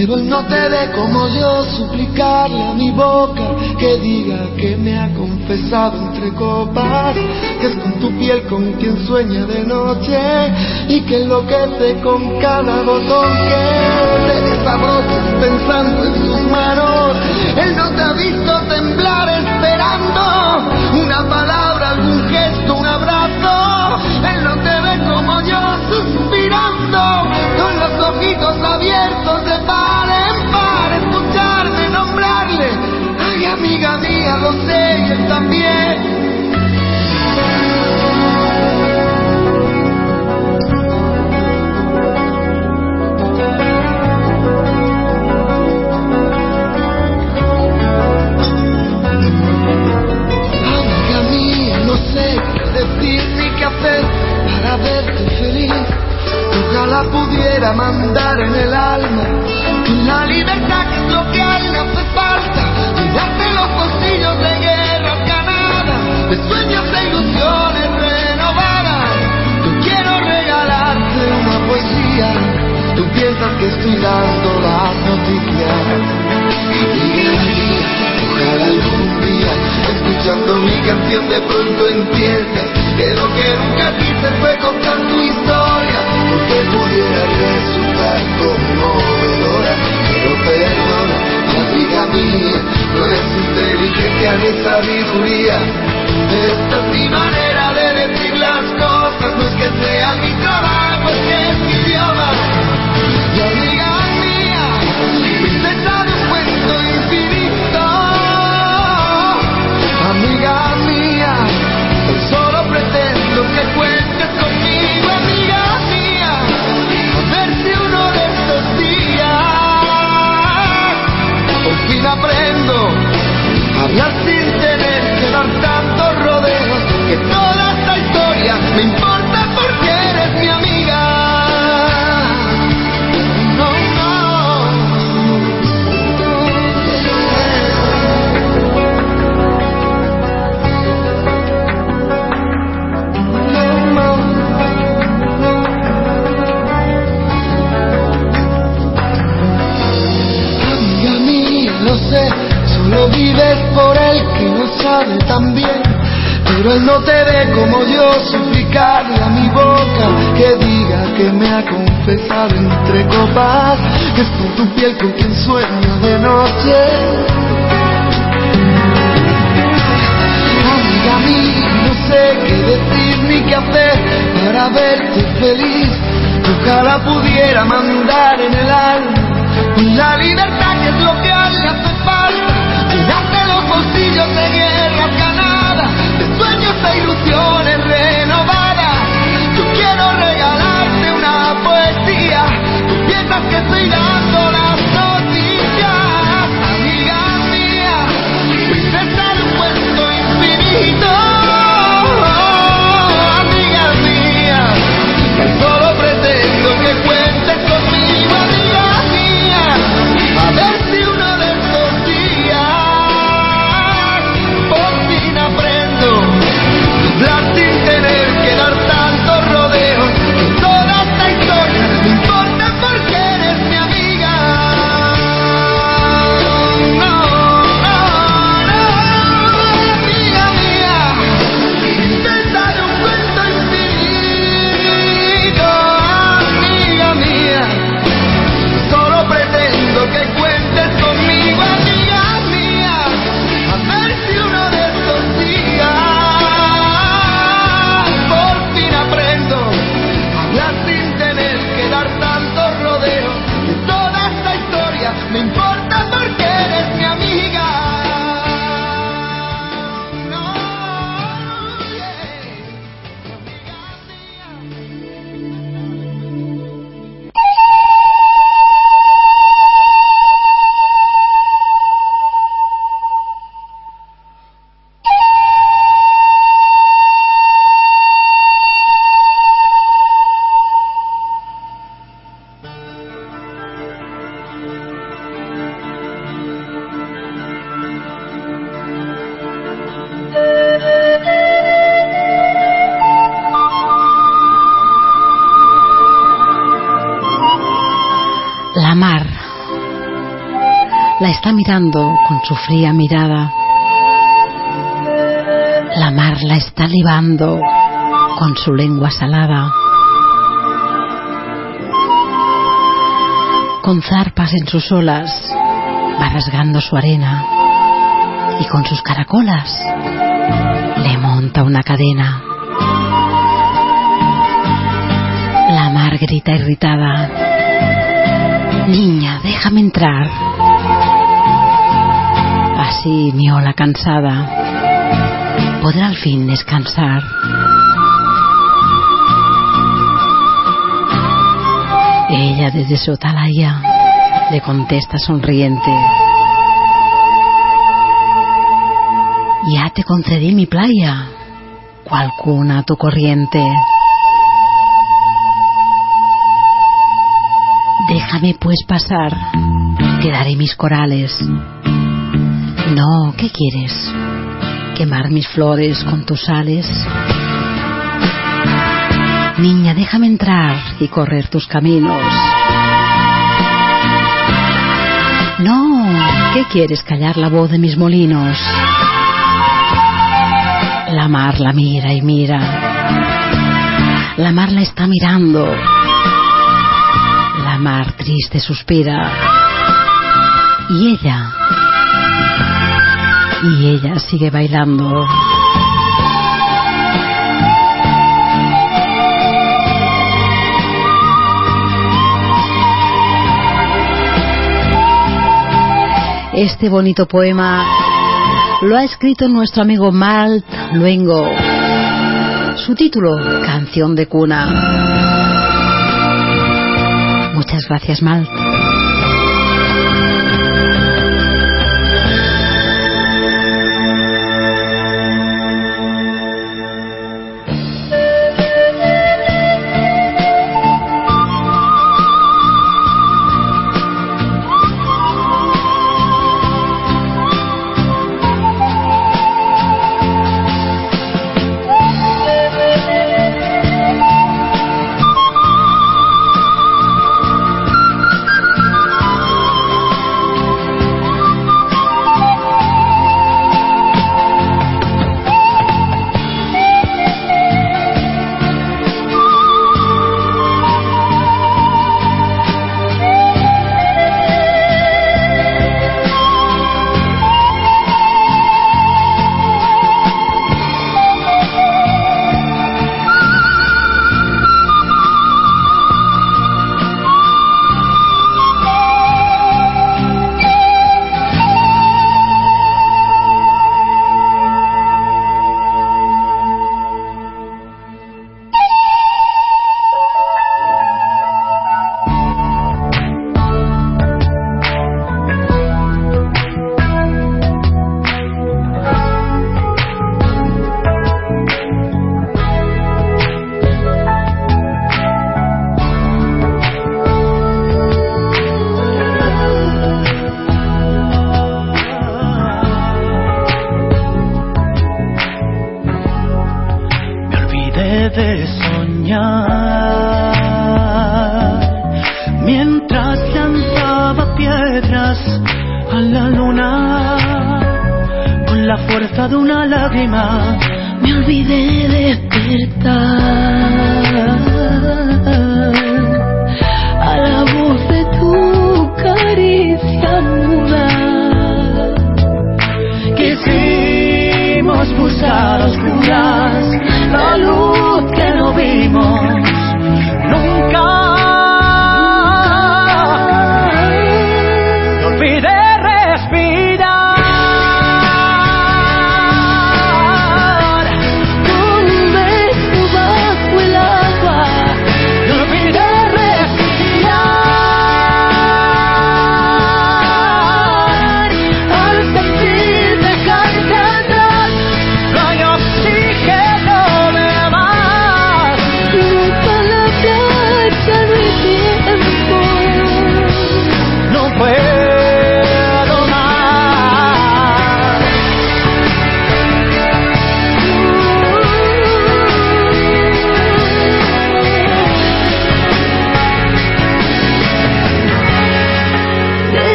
Pero él no te ve como yo suplicarle a mi boca que diga que me ha confesado entre copas, que es con tu piel con quien sueña de noche y que enloquece con cada botón que te desabrochas pensando en sus manos. Él no te ha visto temblar esperando una palabra, algún con su fría mirada. La mar la está libando con su lengua salada. Con zarpas en sus olas va rasgando su arena y con sus caracolas le monta una cadena. La mar grita irritada. Niña, déjame entrar. Así mi ola cansada podrá al fin descansar. Ella desde su atalaya le contesta sonriente. Ya te concedí mi playa, cual cuna a tu corriente. Déjame pues pasar, te daré mis corales. No, ¿qué quieres? ¿Quemar mis flores con tus sales? Niña, déjame entrar y correr tus caminos. No, ¿qué quieres callar la voz de mis molinos? La mar la mira y mira. La mar la está mirando. La mar triste suspira. Y ella. Y ella sigue bailando. Este bonito poema lo ha escrito nuestro amigo Malt Luengo. Su título, Canción de Cuna. Muchas gracias, Malt.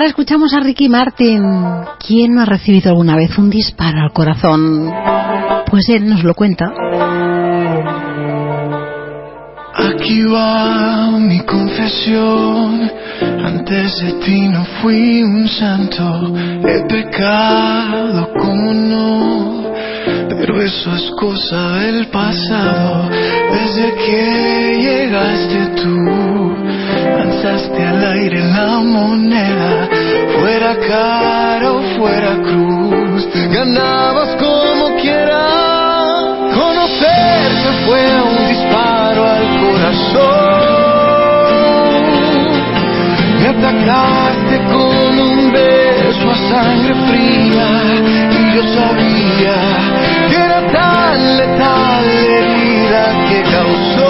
Ahora escuchamos a Ricky Martin. ¿Quién no ha recibido alguna vez un disparo al corazón? Pues él nos lo cuenta. Aquí va mi confesión. Antes de ti no fui un santo. He pecado, como no. Pero eso es cosa del pasado. Desde que llegaste tú, lanzaste al aire la moneda. Fuera cara o fuera cruz, ganabas como quieras. Conocerte fue un disparo al corazón. Me atacaste con un beso a sangre fría y yo sabía que era tan letal la herida que causó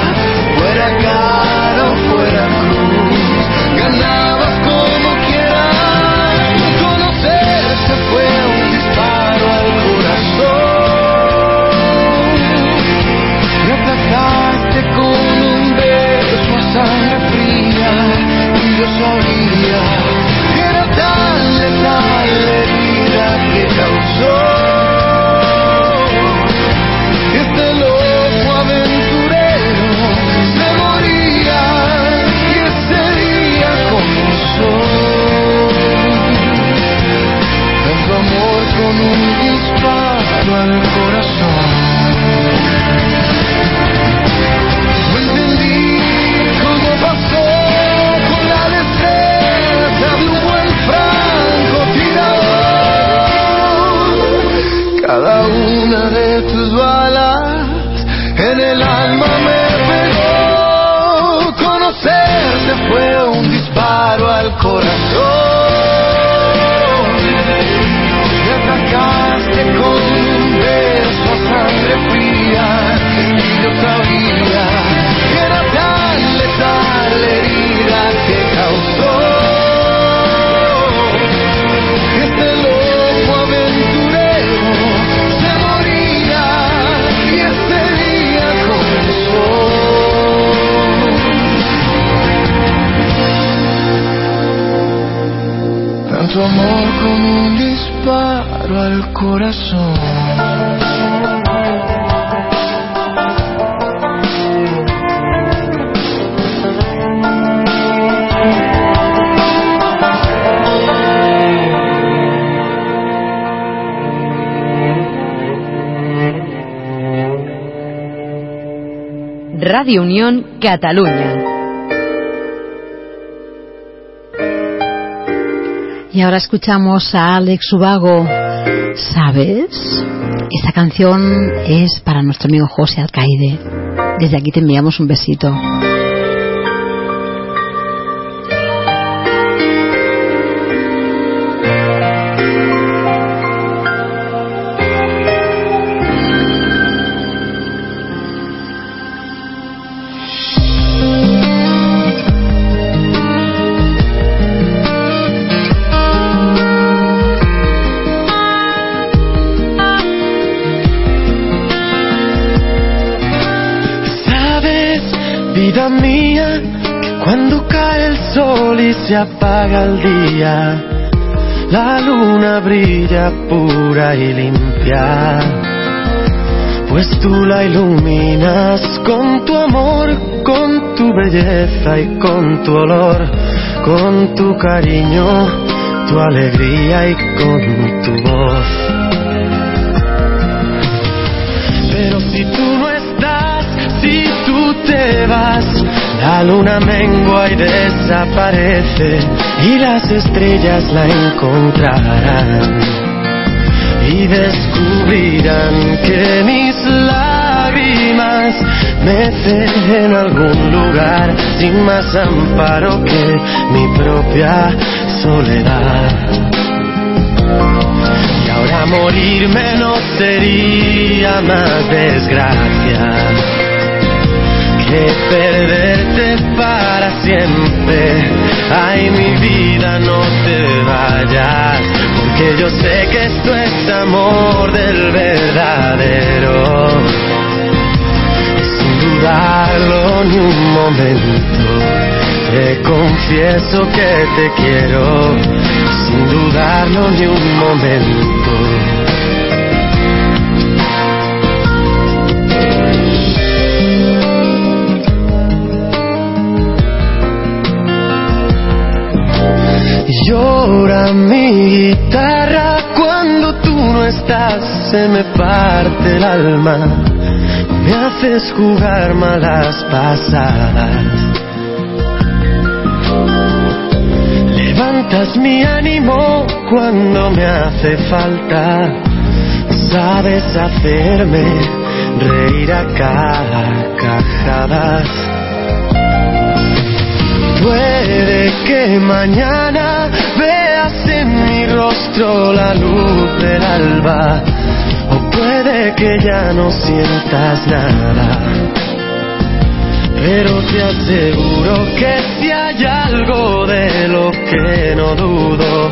fuera cara Radio Unión Cataluña. Y ahora escuchamos a Alex Ubago. ¿Sabes? Esta canción es para nuestro amigo José Alcaide. Desde aquí te enviamos un besito. El día, la luna brilla pura y limpia. Pues tú la iluminas con tu amor, con tu belleza y con tu olor, con tu cariño, tu alegría y con tu voz. Pero si tú no estás, si tú te vas, la luna mengua y desaparece y las estrellas la encontrarán y descubrirán que mis lágrimas mecen en algún lugar sin más amparo que mi propia soledad. Y ahora morirme no sería más desgracia que perderte para siempre. Ay, mi vida, no te vayas, porque yo sé que esto es amor del verdadero. Sin dudarlo ni un momento, te confieso que te quiero. Sin dudarlo ni un momento. Llora mi guitarra cuando tú no estás, se me parte el alma, me haces jugar malas pasadas. Levantas mi ánimo cuando me hace falta, sabes hacerme reír a carcajadas. Puede que mañana rostro la luz del alba, o puede que ya no sientas nada. Pero te aseguro que si hay algo de lo que no dudo,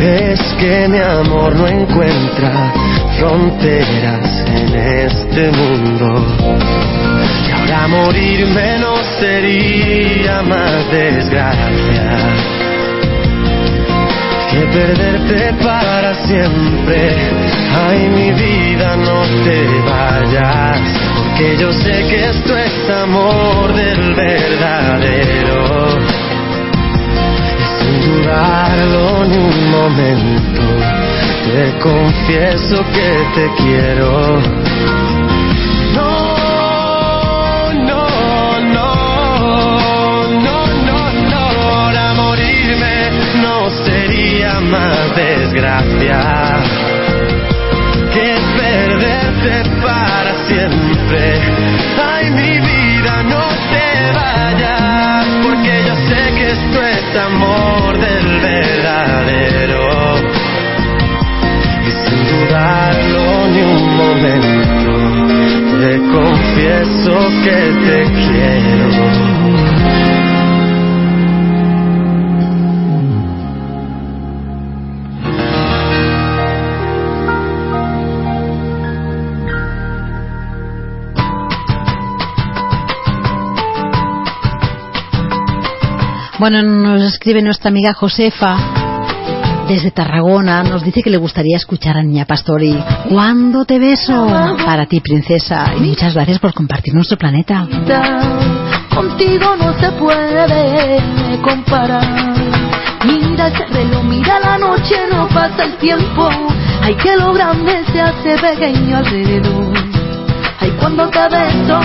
es que mi amor no encuentra fronteras en este mundo. Y ahora morirme no sería más desgracia que perderte para siempre. Ay, mi vida, no te vayas, porque yo sé que esto es amor del verdadero. Y sin dudarlo ni un momento, te confieso que te quiero. Más desgracia que perderte para siempre. Ay, mi vida, no te vayas, porque yo sé que esto es amor del verdadero. Y sin dudarlo ni un momento, te confieso que te quiero. Bueno, nos escribe nuestra amiga Josefa desde Tarragona nos dice que le gustaría escuchar a Niña Pastori. ¿Cuándo te beso? Para ti, princesa. Y muchas gracias por compartir nuestro planeta. Contigo no se puede comparar. Mira ese reloj, mira la noche, no pasa el tiempo. Ay, que lo grande se hace pequeño alrededor. Ay, cuando te beso,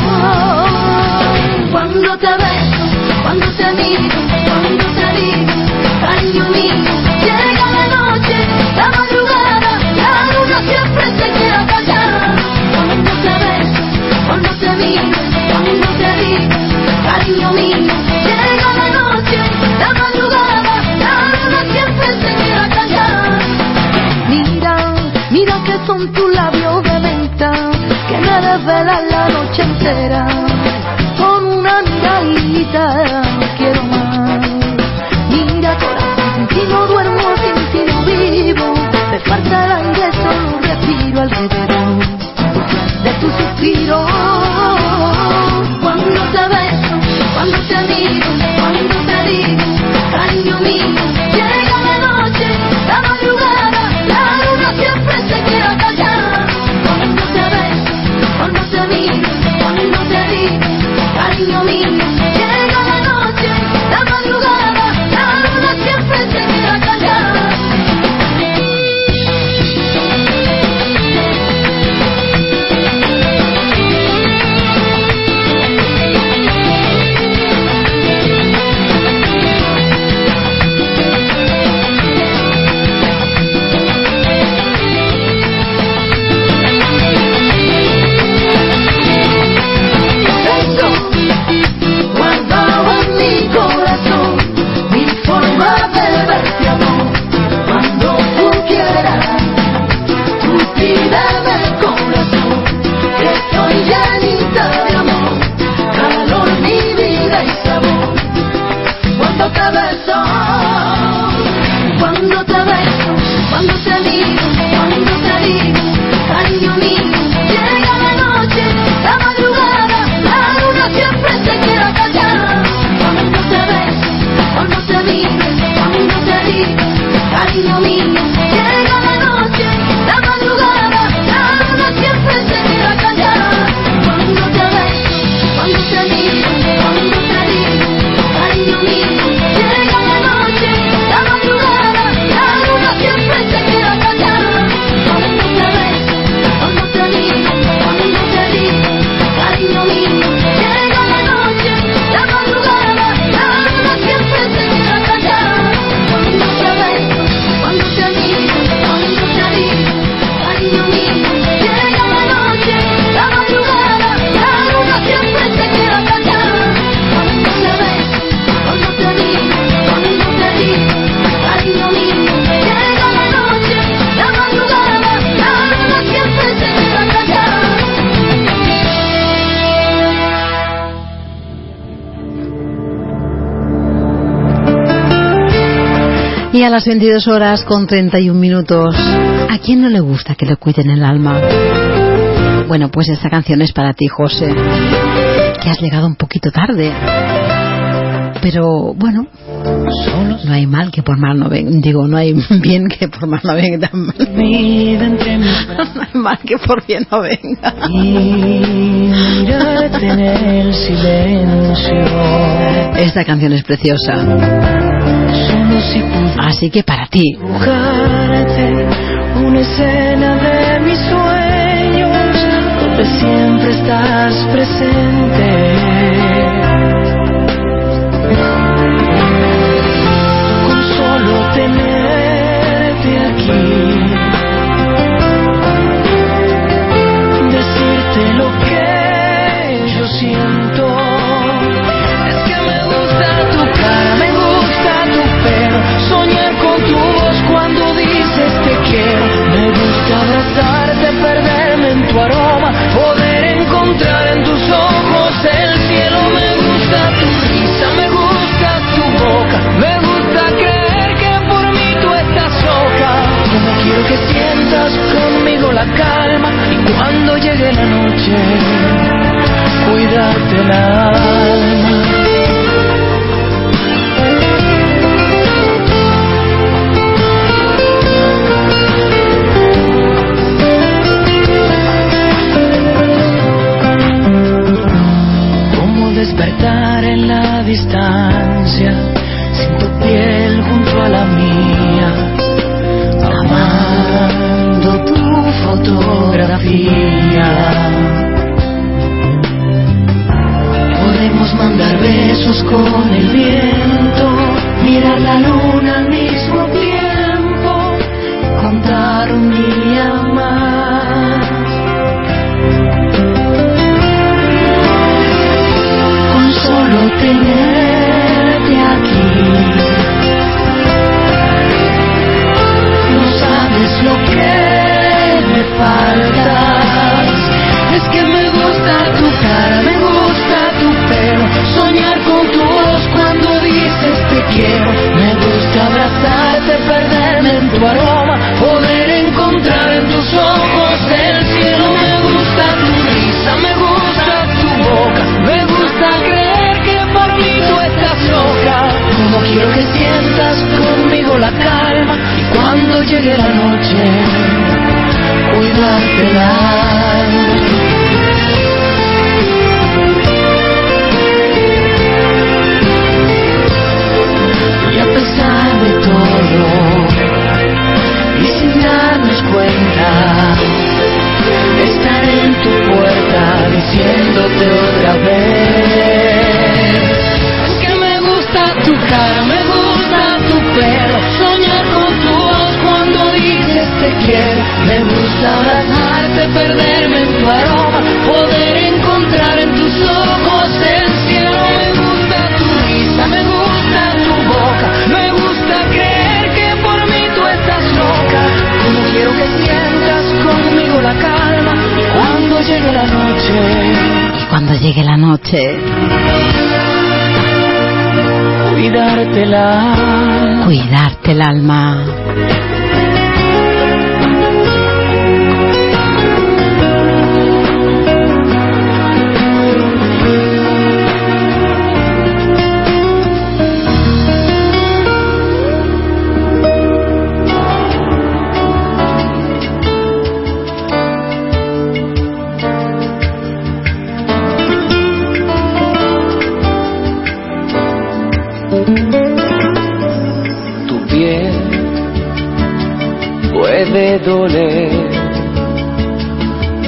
cuando te beso, cuando te miro, cuando te digo, cariño mío, llega la noche, la madrugada, la luna siempre se queda callada. Cuando te beso, cuando te digo, cariño mío, llega la noche, la madrugada, la luna siempre se queda callada. Mira, mira que son tus labios de menta que me desvelan la noche entera. Con una miradita quiero más. Falta el aire, solo respiro alrededor de tu suspiro. Cuando te beso, cuando te miro, cuando te digo, cariño mío, llega la noche, la madrugada, la luna siempre se queda callada. Cuando te beso, cuando te miro, cuando te digo, cariño mío, Y a las 22 horas con 31 minutos, ¿a quién no le gusta que le cuiden el alma? Bueno, pues esta canción es para ti, José, que has llegado un poquito tarde. Pero bueno, no hay mal que por mal no venga. Digo, no hay bien que por mal no venga. tan mal. No hay mal que por bien no venga. Esta canción es preciosa. Así que para ti. una escena de mis sueños donde siempre estás presente. calma y cuando llegue la noche, cuídate el alma. despertar en la distancia cuidarte la noche, Cuidártela. cuidarte el alma.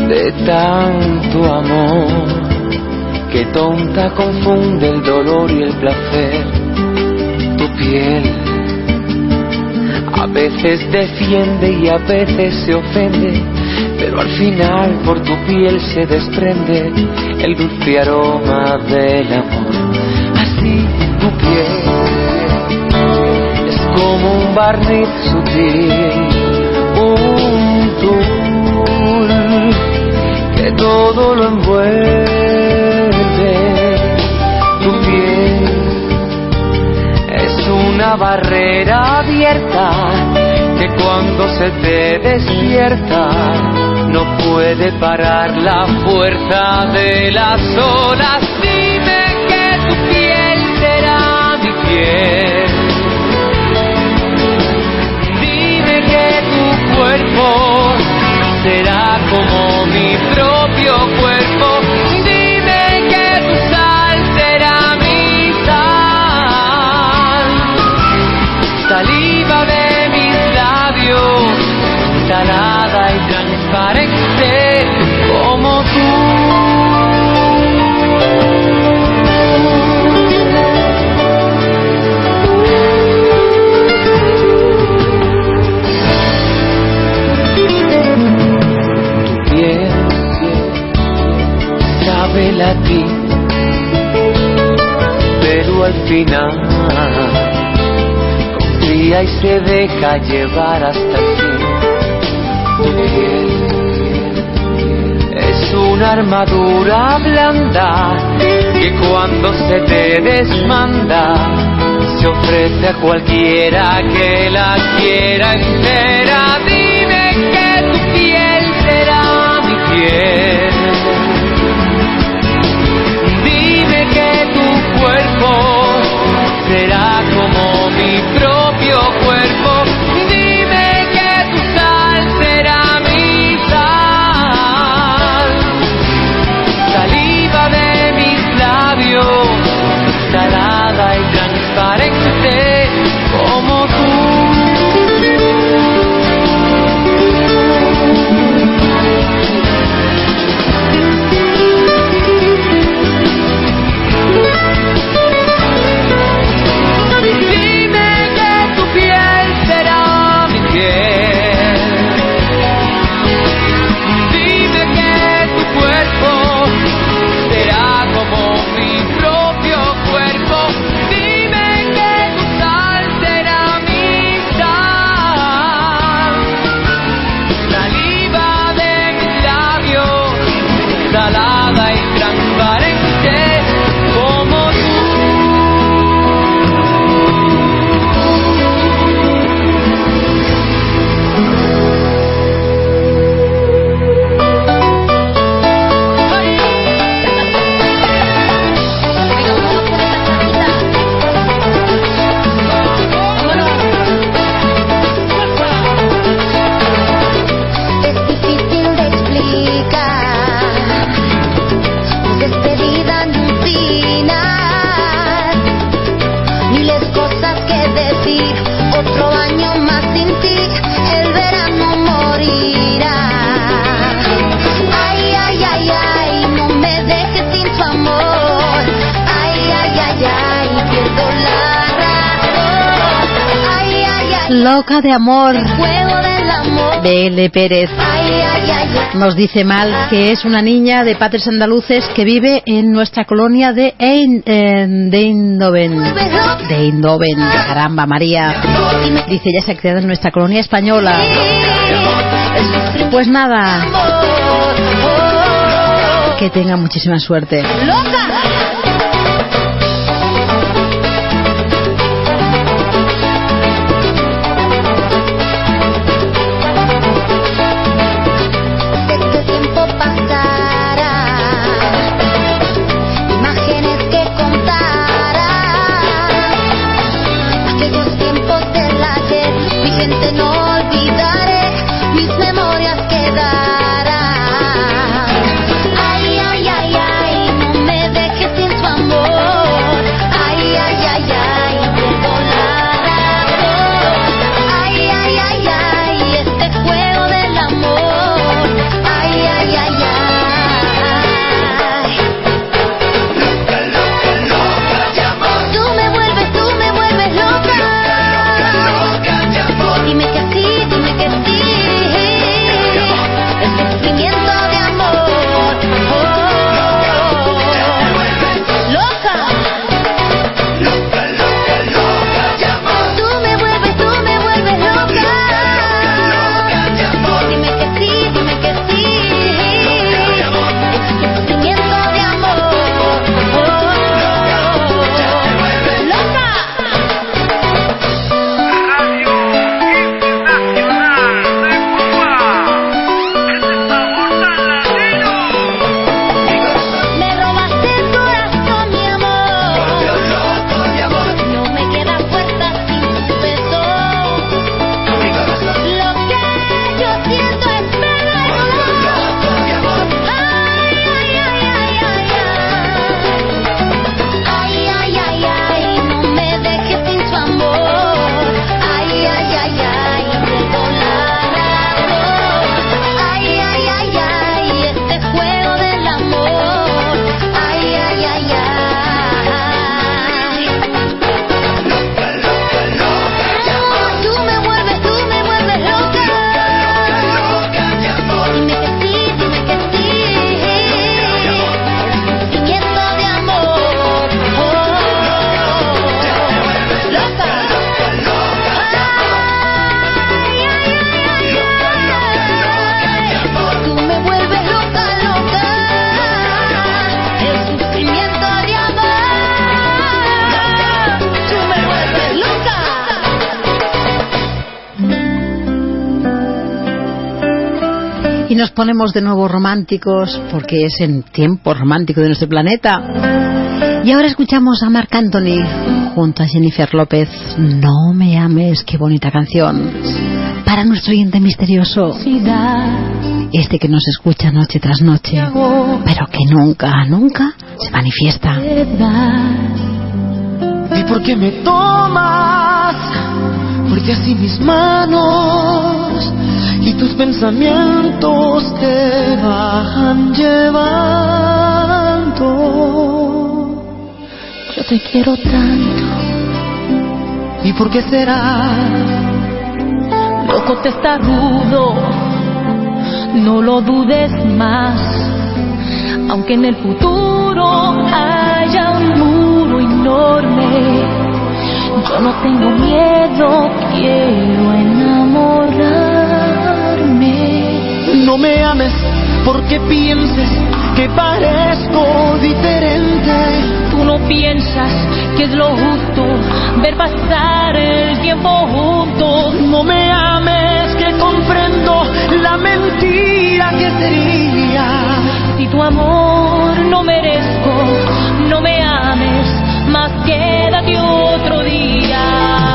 De tanto amor que tonta confunde el dolor y el placer. Tu piel a veces defiende y a veces se ofende, pero al final por tu piel se desprende el dulce aroma del amor. Así tu piel es como un barniz sutil, todo lo envuelve. Tu piel es una barrera abierta que cuando se te despierta no puede parar la fuerza de las olas. Dime que tu piel será mi piel. Dime que tu cuerpo será como mi propio cuerpo. Dime que tu sal será mi sal. Saliva de mis labios, salada sabe latir, pero al final confía y se deja llevar hasta el fin. Es una armadura blanda que cuando se te desmanda se ofrece a cualquiera que la quiera entera. Loca de amor. BL Pérez. Nos dice mal que es una niña de padres andaluces que vive en nuestra colonia de, Ein, en- de Eindhoven. De Eindhoven, caramba, María. Dice, ella se ha criado en nuestra colonia española. Pues nada, que tenga muchísima suerte. Loca. Ponemos de nuevo románticos porque es el tiempo romántico de nuestro planeta. Y ahora escuchamos a Marc Anthony junto a Jennifer López. No me ames, qué bonita canción. Para nuestro oyente misterioso, este que nos escucha noche tras noche, pero que nunca, nunca se manifiesta. ¿Y por qué me tomas? Porque así mis manos tus pensamientos te van llevando. Yo te quiero tanto, ¿Y por qué será? loco te está rudo, no lo dudes más. Aunque en el futuro haya un muro enorme, yo no tengo miedo, quiero enamorarme. No me ames porque pienses que parezco diferente. Tú no piensas que es lo justo ver pasar el tiempo juntos. No me ames que comprendo la mentira que sería. Si tu amor no merezco, no me ames, más quédate otro día.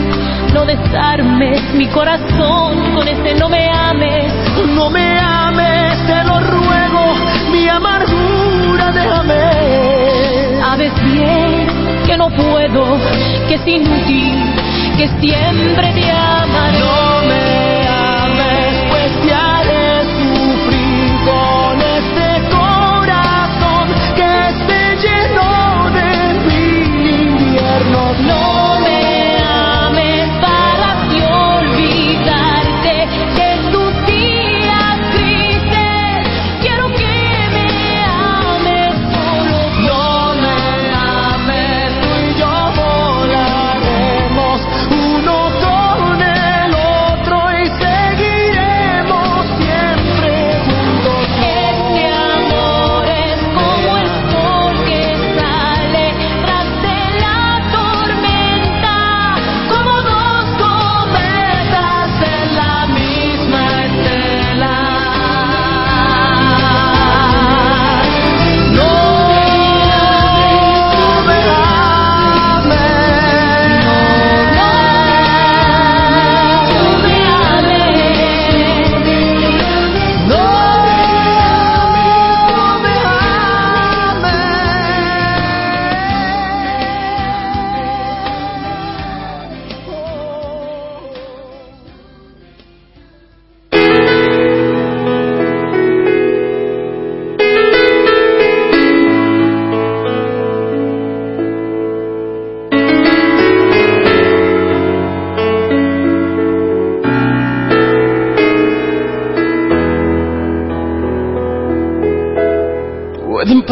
no desarmes mi corazón con este no me ames. No me ames, te lo ruego, mi amargura déjame. Sabes bien que no puedo, que es inútil, que siempre te amaré. No me ames, pues te haré sufrir con este corazón que esté lleno de mil inviernos. No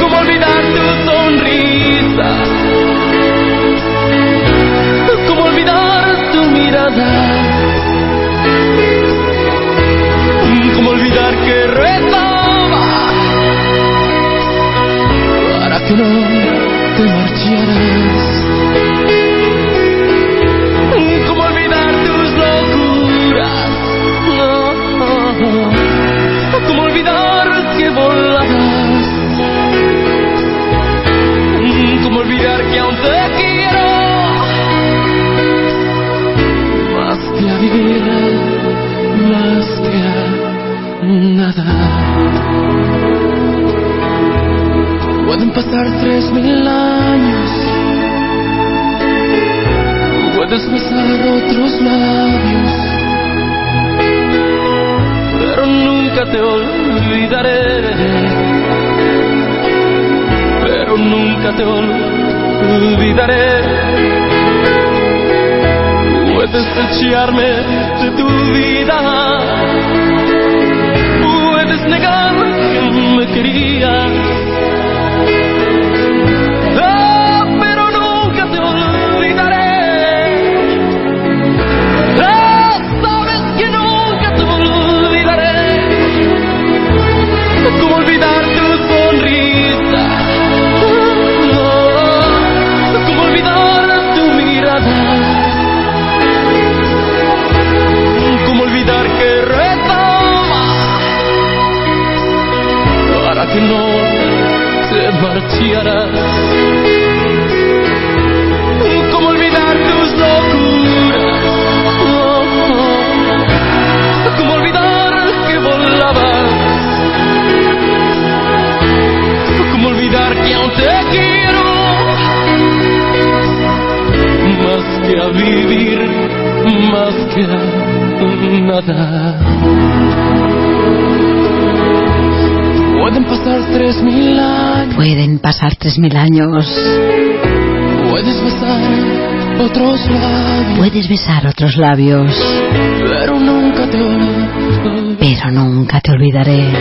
¿Cómo olvidar tu sonrisa? ¿Cómo olvidar tu mirada? Echarme de tu vida, tres mil años. puedes besar otros labios, Puedes besar otros labios. pero nunca te olvidaré, Pero nunca te olvidaré.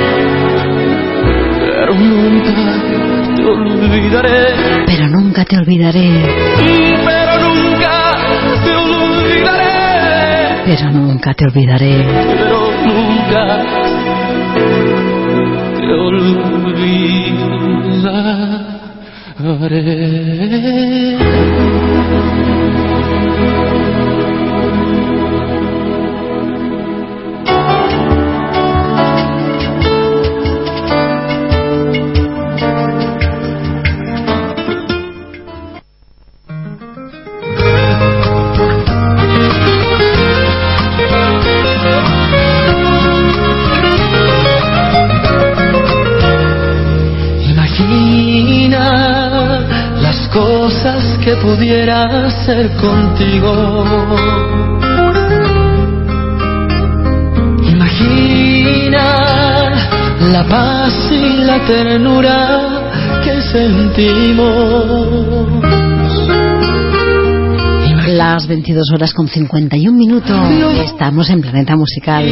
pero nunca te olvidaré, Pero nunca te olvidaré. pero nunca te olvidaré, Pero nunca te olvidaré. Pero hacer contigo. Imagina la paz y la ternura que sentimos. Las 22 horas con 51 minutos. Estamos en Planeta Musical.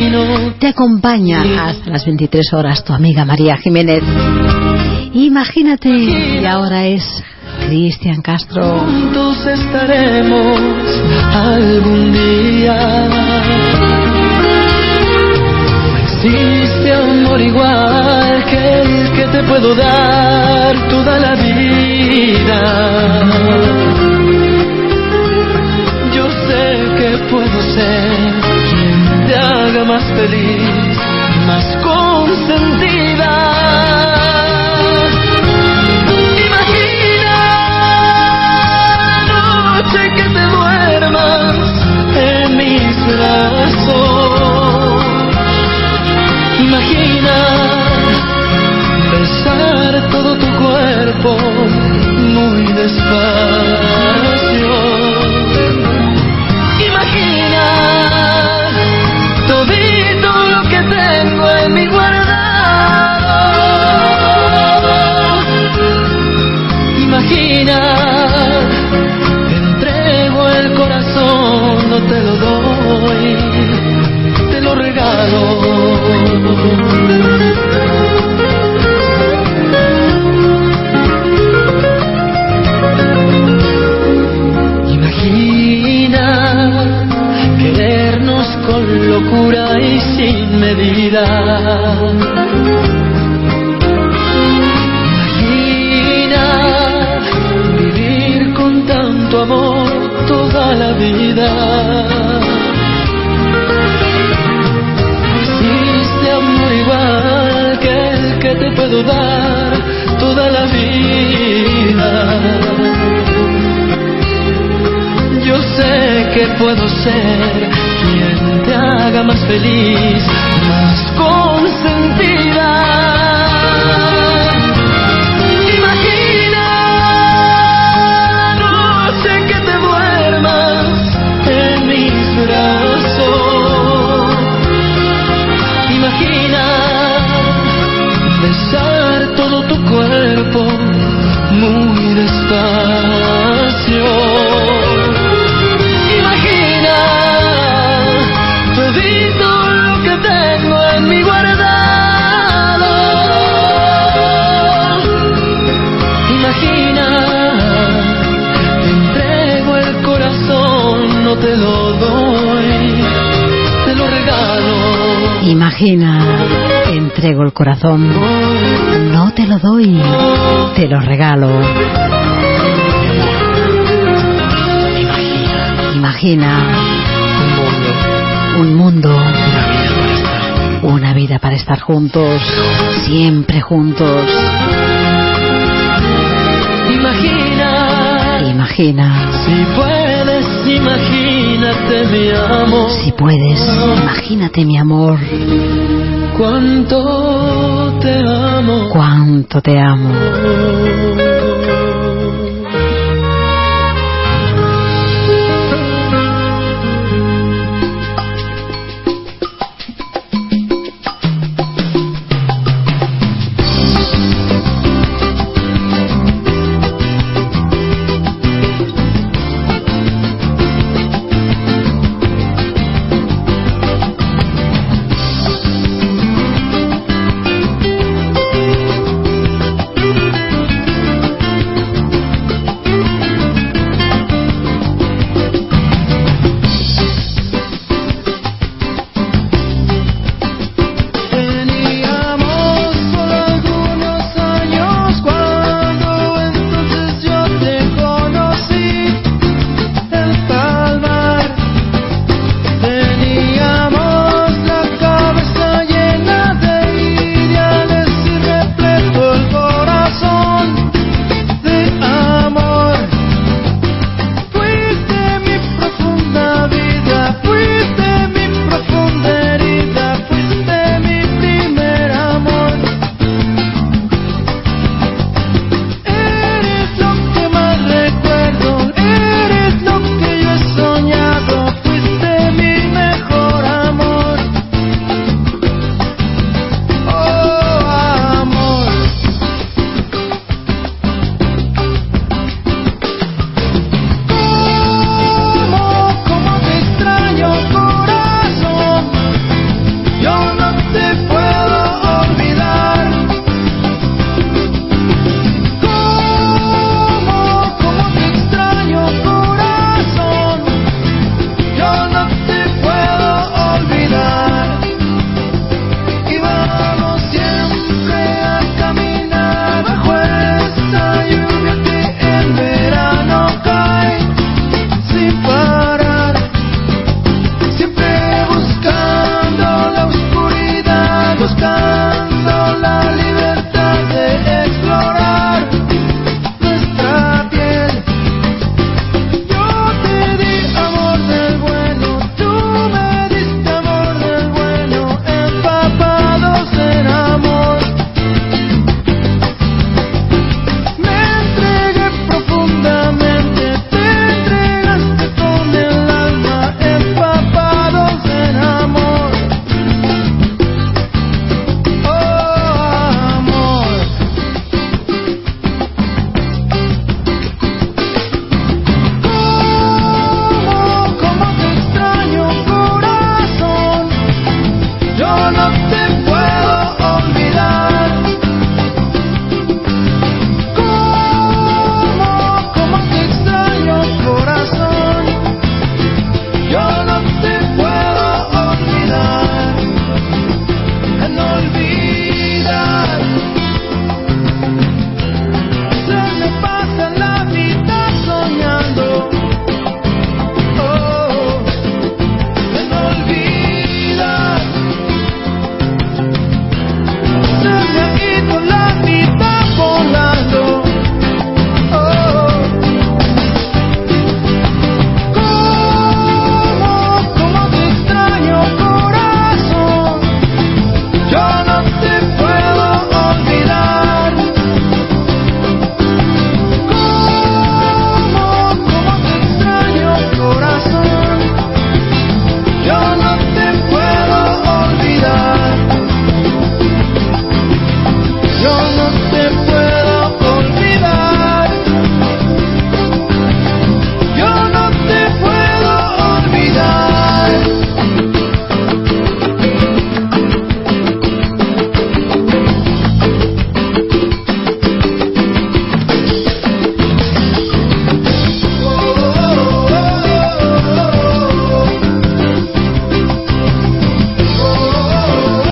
Te acompaña hasta las 23 horas tu amiga María Jiménez. Imagínate, y ahora es Cristian Castro. Juntos estaremos algún día. Existe amor igual que el que te puedo dar toda la vida. Yo sé que puedo ser quien te haga más feliz, más consentida. Cuerpo muy despacio. Locura y sin medida. Imagina vivir con tanto amor toda la vida. Existe amor igual que el que te puedo dar toda la vida. Yo sé que puedo ser más feliz, más consentida. Imagina noche que te duermas en mis brazos. Imagina besar todo tu cuerpo Imagina, te entrego el corazón. No te lo doy, te lo regalo. Imagina un mundo Una vida para estar juntos, siempre juntos. Imagina, Imagina, si puedes, imagínate mi amor. si puedes, imagínate mi amor, Cuánto te amo. cuánto te amo.